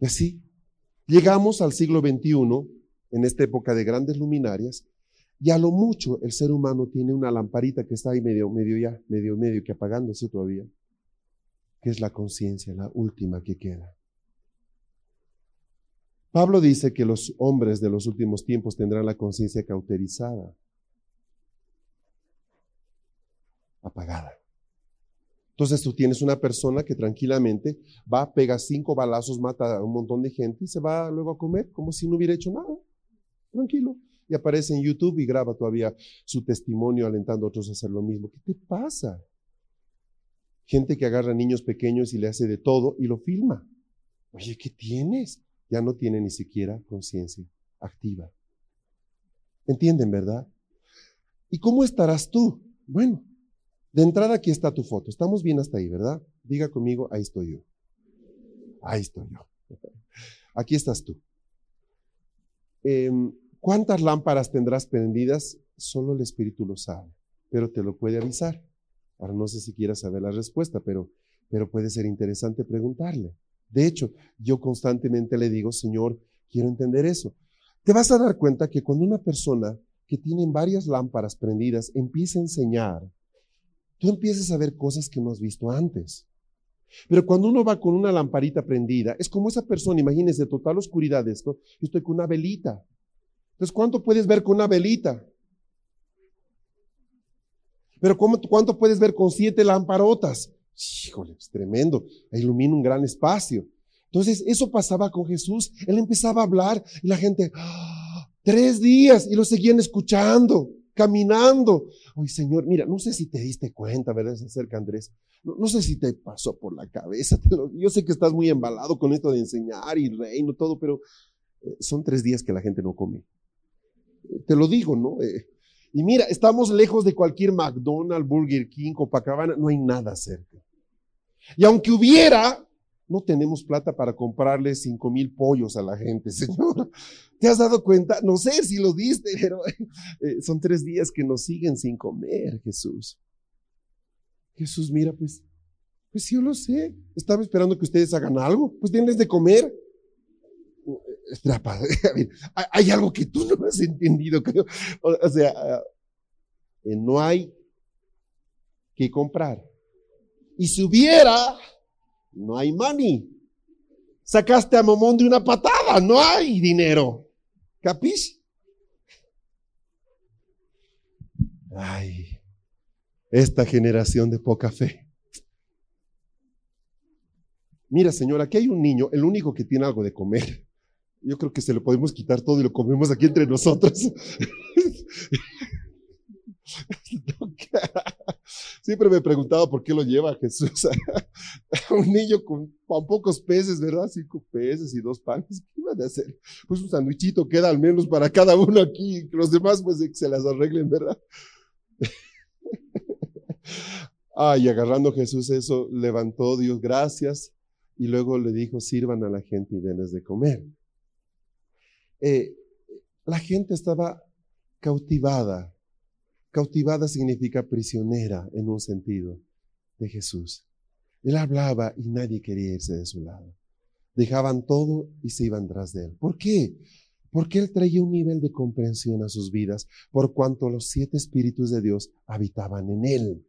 Y así llegamos al siglo XXI, en esta época de grandes luminarias, y a lo mucho el ser humano tiene una lamparita que está ahí medio, medio ya, medio, medio que apagándose todavía, que es la conciencia, la última que queda. Pablo dice que los hombres de los últimos tiempos tendrán la conciencia cauterizada, apagada. Entonces tú tienes una persona que tranquilamente va, pega cinco balazos, mata a un montón de gente y se va luego a comer como si no hubiera hecho nada. Tranquilo y aparece en YouTube y graba todavía su testimonio alentando a otros a hacer lo mismo. ¿Qué te pasa? Gente que agarra niños pequeños y le hace de todo y lo filma. Oye, ¿qué tienes? Ya no tiene ni siquiera conciencia activa. ¿Entienden, verdad? ¿Y cómo estarás tú? Bueno, de entrada aquí está tu foto. Estamos bien hasta ahí, ¿verdad? Diga conmigo, ahí estoy yo. Ahí estoy yo. Aquí estás tú. Em, ¿Cuántas lámparas tendrás prendidas? Solo el Espíritu lo sabe, pero te lo puede avisar. Ahora no sé si quieras saber la respuesta, pero, pero puede ser interesante preguntarle. De hecho, yo constantemente le digo, Señor, quiero entender eso. Te vas a dar cuenta que cuando una persona que tiene varias lámparas prendidas empieza a enseñar, tú empiezas a ver cosas que no has visto antes. Pero cuando uno va con una lamparita prendida, es como esa persona, imagínense, total oscuridad esto, yo estoy con una velita. Entonces, ¿cuánto puedes ver con una velita? Pero ¿cuánto puedes ver con siete lamparotas? Híjole, es tremendo. Ilumina un gran espacio. Entonces, eso pasaba con Jesús. Él empezaba a hablar y la gente, ¡ah! tres días, y lo seguían escuchando, caminando. Ay, Señor, mira, no sé si te diste cuenta, ¿verdad? Se acerca Andrés. No, sé si te pasó por la cabeza. yo sé que estás muy embalado con esto de enseñar y reino, todo, pero eh, son tres días que la gente no come. Te lo digo, ¿no? Eh, y mira, estamos lejos de cualquier McDonald's, Burger King, Copacabana, no hay nada cerca. Y aunque hubiera, no tenemos plata para comprarle cinco mil pollos a la gente, Señor. ¿Te has dado cuenta? No sé si lo diste, pero eh, son tres días que nos siguen sin comer, Jesús. Jesús, mira, pues, pues yo lo sé. Estaba esperando que ustedes hagan algo. Pues denles de comer. Hay algo que tú no has entendido, creo. O, sea, eh, no hay que comprar. Y si hubiera, no hay money. Sacaste a Momón de una patada, no hay dinero. ¿Capis? Ay, esta generación de poca fe. Mira, señora, aquí hay un niño, el único que tiene algo de comer. Yo creo que se lo podemos quitar todo y lo comemos aquí entre nosotros. Siempre me he preguntado por qué lo lleva Jesús un niño con, pocos peces, ¿verdad? Cinco peces y dos panes. ¿Qué iban a hacer? Pues un sandwichito queda al menos para cada uno aquí. Los demás, pues, se las arreglen, ¿verdad? Ay, agarrando Jesús eso, levantó Dios gracias y luego le dijo, sirvan a la gente y denles de comer. Eh, la gente estaba cautivada. Cautivada significa prisionera en un sentido de Jesús. Él hablaba y nadie quería irse de su lado. Dejaban todo y se iban tras de él. ¿Por qué? Porque él traía un nivel de comprensión a sus vidas por cuanto los siete espíritus de Dios habitaban en él.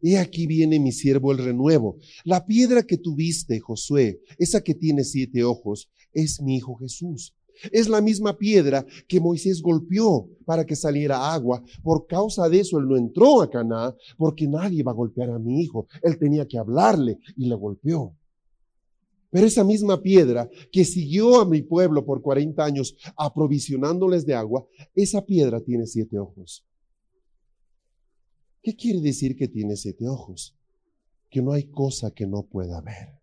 Y aquí viene mi siervo el renuevo. La piedra que tuviste, Josué, esa que tiene siete ojos, es mi hijo Jesús. Es la misma piedra que Moisés golpeó para que saliera agua. Por causa de eso él no entró a Caná, porque nadie va a golpear a mi hijo. Él tenía que hablarle y le golpeó. Pero esa misma piedra que siguió a mi pueblo por 40 años aprovisionándoles de agua, esa piedra tiene siete ojos. ¿Qué quiere decir que tiene siete ojos? Que no hay cosa que no pueda ver.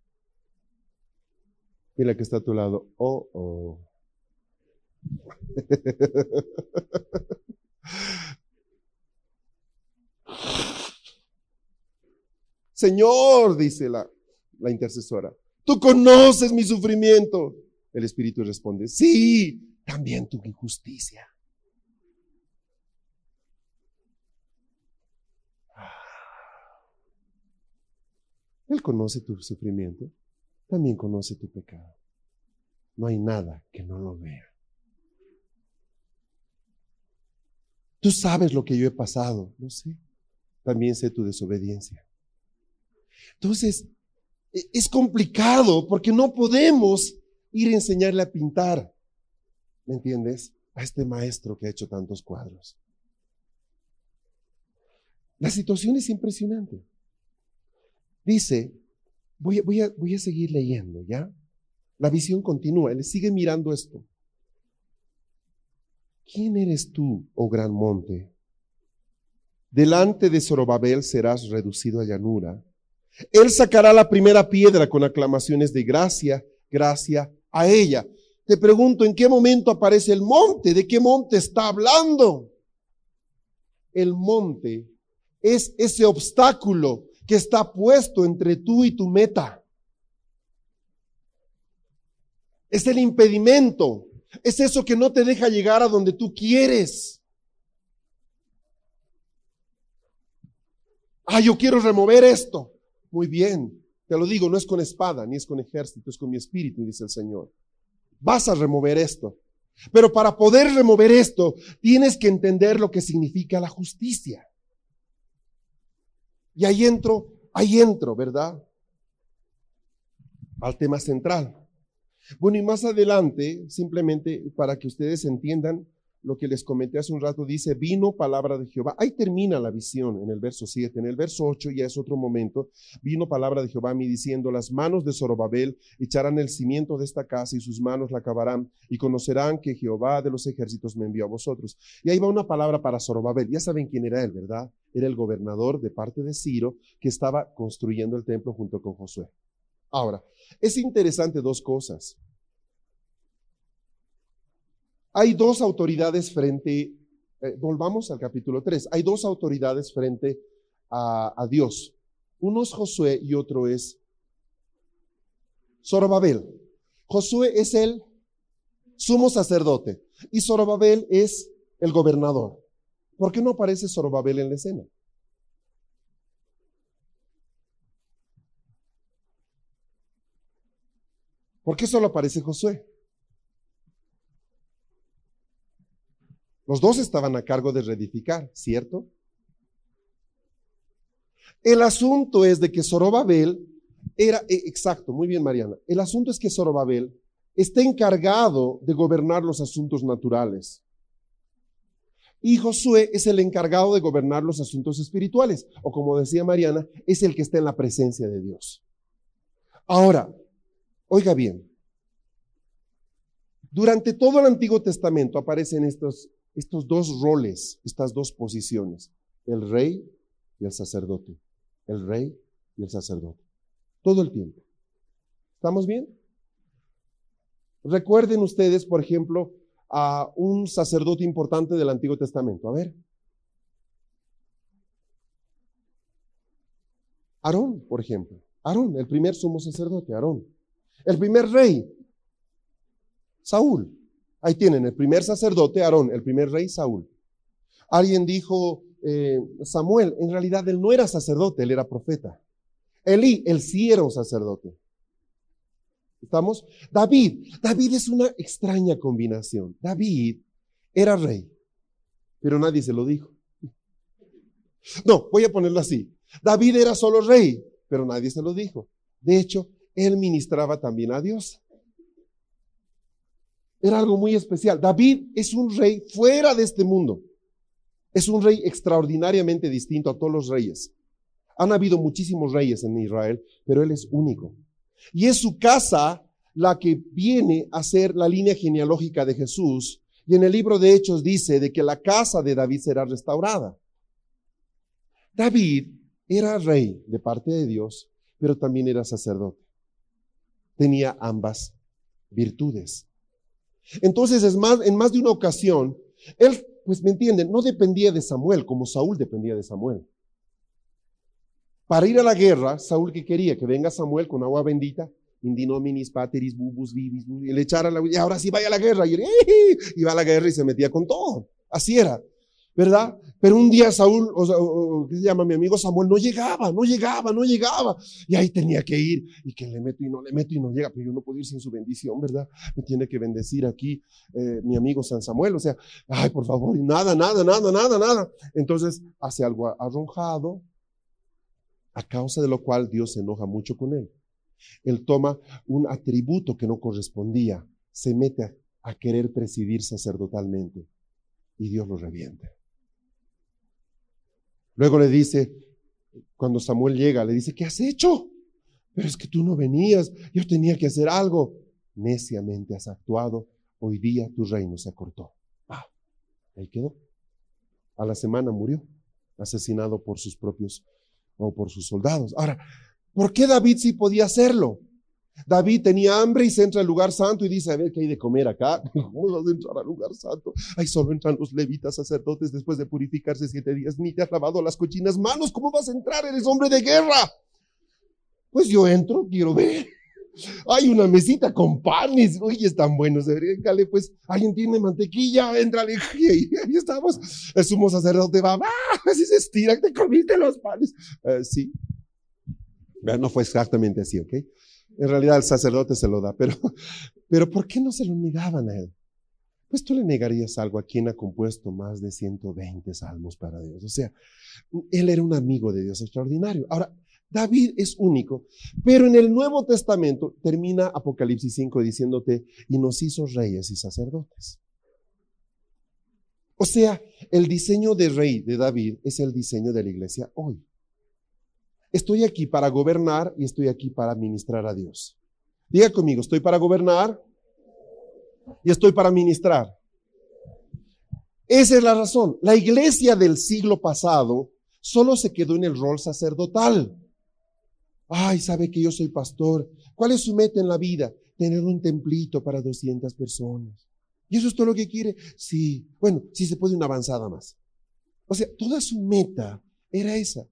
Mira que está a tu lado. Oh, oh. Señor, dice la, la intercesora, tú conoces mi sufrimiento. El Espíritu responde, sí, también tu injusticia. Él conoce tu sufrimiento, también conoce tu pecado. No hay nada que no lo vea. Tú sabes lo que yo he pasado, no sé. También sé tu desobediencia. Entonces, e, es complicado porque no podemos ir a enseñarle a pintar. ¿Me entiendes? A este maestro que ha hecho tantos cuadros. La situación es impresionante. Dice, voy, a, a seguir leyendo, ¿ya? La visión continúa, él sigue mirando esto. ¿Quién eres tú, oh gran monte? Delante de Zorobabel serás reducido a llanura. Él sacará la primera piedra con aclamaciones de gracia, gracia a ella. Te pregunto, ¿en qué momento aparece el monte? ¿De qué monte está hablando? El monte es ese obstáculo que está puesto entre tú y tu meta. Es el impedimento Es eso que no te deja llegar a donde tú quieres. Ah, yo quiero remover esto. Muy bien. Te lo digo, no es con espada, ni es con ejército, es con mi espíritu, dice el Señor. Vas a remover esto. Pero para poder remover esto, tienes que entender lo que significa la justicia. Y ahí entro, ahí entro, ¿verdad? Al tema central. Bueno, y más adelante, simplemente para que ustedes entiendan, lo que les comenté hace un rato, dice, vino palabra de Jehová. Ahí termina la visión en el verso 7. En el verso 8 ya es otro momento. Vino palabra de Jehová a mí diciendo, las manos de Zorobabel echarán el cimiento de esta casa y sus manos la acabarán y conocerán que Jehová de los ejércitos me envió a vosotros. Y ahí va una palabra para Zorobabel. Ya saben quién era él, ¿verdad? Era el gobernador de parte de Ciro que estaba construyendo el templo junto con Josué. Ahora, es interesante dos cosas hay dos autoridades frente, eh, volvamos al capítulo 3, hay dos autoridades frente a, a Dios. Uno es Josué y otro es Zorobabel. Josué es el sumo sacerdote y Zorobabel es el gobernador. ¿Por qué no aparece Zorobabel en la escena? ¿Por qué solo aparece Josué? Los dos estaban a cargo de reedificar, ¿cierto? El asunto es de que Zorobabel era, eh, exacto, muy bien Mariana, el asunto es que Zorobabel está encargado de gobernar los asuntos naturales. Y Josué es el encargado de gobernar los asuntos espirituales, o como decía Mariana, es el que está en la presencia de Dios. Ahora, oiga bien, durante todo el Antiguo Testamento aparecen estos estos dos roles, estas dos posiciones, el rey y el sacerdote, el rey y el sacerdote, todo el tiempo. ¿Estamos bien? Recuerden ustedes, por ejemplo, a un sacerdote importante del Antiguo Testamento. A ver. Aarón, por ejemplo. Aarón, el primer sumo sacerdote, Aarón. El primer rey, Saúl. Ahí tienen el primer sacerdote, Aarón, el primer rey, Saúl. Alguien dijo, eh, Samuel, en realidad él no era sacerdote, él era profeta. Elí, él sí era un sacerdote. ¿Estamos? David, David es una extraña combinación. David era rey, pero nadie se lo dijo. No, voy a ponerlo así. David era solo rey, pero nadie se lo dijo. De hecho, él ministraba también a Dios. Era algo muy especial. David es un rey fuera de este mundo. Es un rey extraordinariamente distinto a todos los reyes. Han habido muchísimos reyes en Israel, pero él es único. Y es su casa la que viene a ser la línea genealógica de Jesús. Y en el libro de Hechos dice de que la casa de David será restaurada. David era rey de parte de Dios, pero también era sacerdote. Tenía ambas virtudes. Entonces, es más, en más de una ocasión, él, pues me entienden, no dependía de Samuel como Saúl dependía de Samuel. Para ir a la guerra, Saúl que quería que venga Samuel con agua bendita, indinominis pateris bubus vivis, y le echara la, y ahora sí vaya a la guerra, y iba a la guerra y se metía con todo. Así era. ¿verdad? Pero un día Saúl, o, ¿qué se llama? Mi amigo Samuel, no llegaba, no llegaba, no llegaba. Y ahí tenía que ir, y que le meto y no le meto y no llega, pero yo no puedo ir sin su bendición, ¿verdad? Me tiene que bendecir aquí eh, mi amigo San Samuel, o sea, ay, por favor, y nada, nada, nada, nada, nada. Entonces hace algo arrojado, a causa de lo cual Dios se enoja mucho con él. Él toma un atributo que no correspondía, se mete a, querer presidir sacerdotalmente y Dios lo reviente. Luego le dice, cuando Samuel llega, le dice, ¿qué has hecho? Pero es que tú no venías, yo tenía que hacer algo. Neciamente has actuado, hoy día tu reino se acortó. Ah, ahí quedó. A la semana murió, asesinado por sus propios o por sus soldados. Ahora, ¿por qué David sí podía hacerlo? David tenía hambre y se entra al lugar santo y dice, a ver qué hay de comer acá. ¿Cómo vas a entrar al lugar santo? Ahí solo entran los levitas sacerdotes después de purificarse siete días. Ni te has lavado las cochinas manos. ¿Cómo vas a entrar? Eres hombre de guerra. Pues yo entro, quiero ver. Hay una mesita con panes, uy, están buenos. Déjale, pues, alguien tiene mantequilla, entrale. Y ahí estamos. El sumo sacerdote va, ¡ah! Así se estira, te comiste los panes. Eh, sí. No fue exactamente así, ¿ok? En realidad el sacerdote se lo da, pero, pero ¿por qué no se lo negaban a él? Pues tú le negarías algo a quien ha compuesto más de 120 salmos para Dios. O sea, él era un amigo de Dios extraordinario. Ahora, David es único, pero en el Nuevo Testamento termina Apocalipsis 5 diciéndote, y nos hizo reyes y sacerdotes. O sea, el diseño de rey de David es el diseño de la iglesia hoy. Estoy aquí para gobernar y estoy aquí para ministrar a Dios. Diga conmigo, estoy para gobernar y estoy para ministrar. Esa es la razón. La iglesia del siglo pasado solo se quedó en el rol sacerdotal. Ay, sabe que yo soy pastor. ¿Cuál es su meta en la vida? Tener un templito para 200 personas. ¿Y eso es todo lo que quiere? Sí. Bueno, sí se puede una avanzada más. O sea, toda su meta era esa.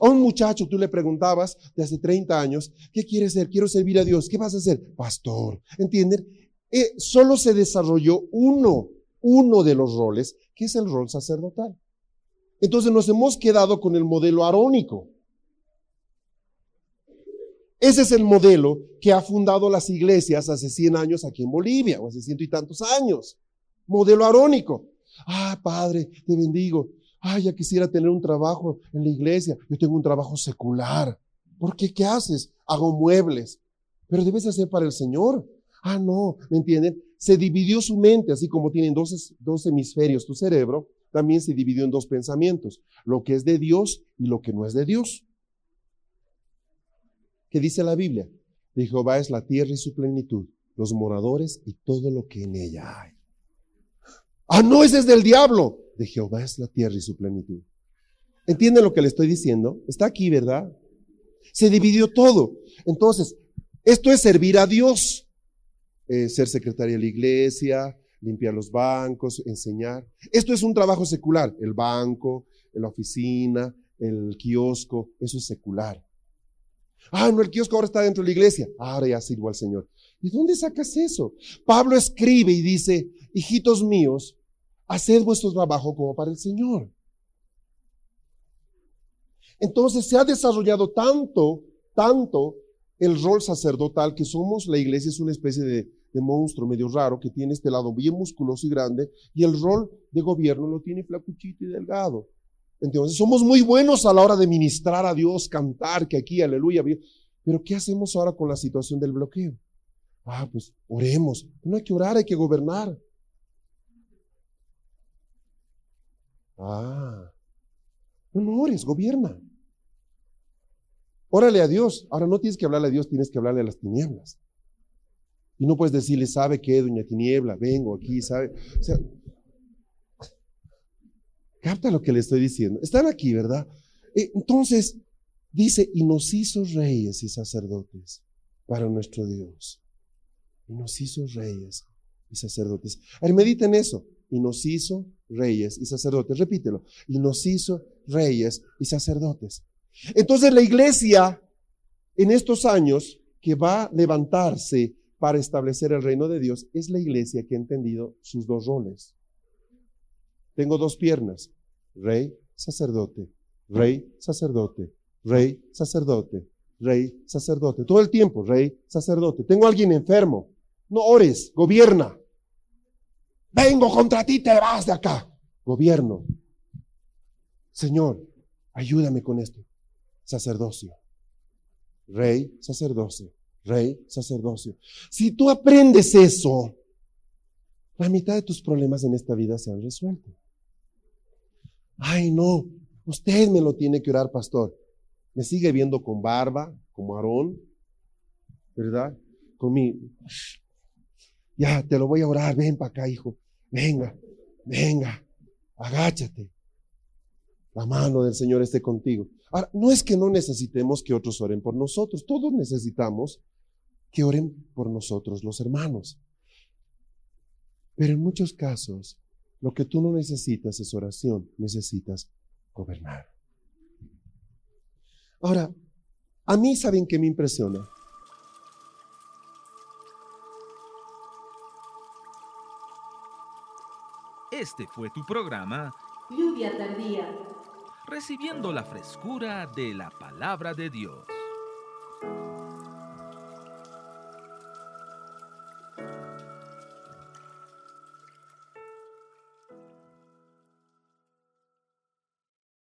A un muchacho tú le preguntabas de hace 30 años, ¿qué quieres ser? Quiero servir a Dios. ¿Qué vas a hacer? Pastor. ¿Entienden? Eh, solo se desarrolló uno, uno de los roles, que es el rol sacerdotal. Entonces nos hemos quedado con el modelo arónico. Ese es el modelo que ha fundado las iglesias hace 100 años aquí en Bolivia, o hace ciento y tantos años. Modelo arónico. Ah, Padre, te bendigo. Ah, ya quisiera tener un trabajo en la iglesia. Yo tengo un trabajo secular. ¿Por qué? ¿Qué haces? Hago muebles. Pero debes hacer para el Señor. Ah, no, ¿me entienden? Se dividió su mente, así como tienen dos, dos hemisferios tu cerebro, también se dividió en dos pensamientos, lo que es de Dios y lo que no es de Dios. ¿Qué dice la Biblia? De Jehová es la tierra y su plenitud, los moradores y todo lo que en ella hay. Ah, no, ese es del diablo. De Jehová es la tierra y su plenitud. ¿Entienden lo que le estoy diciendo? Está aquí, ¿verdad? Se dividió todo. Entonces, esto es servir a Dios. Eh, ser secretaria de la iglesia, limpiar los bancos, enseñar. Esto es un trabajo secular. El banco, la oficina, el kiosco, eso es secular. Ah, no, el kiosco ahora está dentro de la iglesia. Ahora ya sirvo al Señor. ¿Y dónde sacas eso? Pablo escribe y dice, hijitos míos, haced vuestro trabajo como para el Señor. Entonces se ha desarrollado tanto, tanto el rol sacerdotal que somos, la iglesia es una especie de, monstruo medio raro que tiene este lado bien musculoso y grande y el rol de gobierno lo tiene flacuchito y delgado. Entonces somos muy buenos a la hora de ministrar a Dios, cantar que aquí, aleluya. Pero ¿qué hacemos ahora con la situación del bloqueo? Ah, pues oremos. No hay que orar, hay que gobernar. Ah, no ores, gobierna. Órale a Dios. Ahora no tienes que hablarle a Dios, tienes que hablarle a las tinieblas. Y no puedes decirle, ¿sabe qué, doña tiniebla? Vengo aquí, ¿sabe? O sea, capta lo que le estoy diciendo. Están aquí, ¿verdad? Eh, entonces, dice, y nos hizo reyes y sacerdotes para nuestro Dios. Y nos hizo reyes y sacerdotes. A ver, mediten eso. Y nos hizo reyes y sacerdotes. Repítelo. Y nos hizo reyes y sacerdotes. Entonces la iglesia en estos años que va a levantarse para establecer el reino de Dios es la iglesia que ha entendido sus dos roles. Tengo dos piernas, rey, sacerdote, rey, sacerdote, rey, sacerdote, rey, sacerdote. Todo el tiempo, rey, sacerdote. Tengo a alguien enfermo. No ores, gobierna. Vengo contra ti, te vas de acá. Gobierno. Señor, ayúdame con esto sacerdocio. Rey, sacerdocio. Rey, sacerdocio. Si tú aprendes eso, la mitad de tus problemas en esta vida se han resuelto. Ay, no, usted me lo tiene que orar, pastor. Me sigue viendo con barba, como Aarón, ¿verdad? Con mi... Ya, te lo voy a orar, ven para acá, hijo. Venga, venga, agáchate. La mano del Señor esté contigo. Ahora, no es que no necesitemos que otros oren por nosotros, todos necesitamos que oren por nosotros los hermanos. Pero en muchos casos, lo que tú no necesitas es oración, necesitas gobernar. Ahora, a mí saben que me impresiona. Este fue tu programa Lluvia Tardía. Recibiendo la frescura de la palabra de Dios.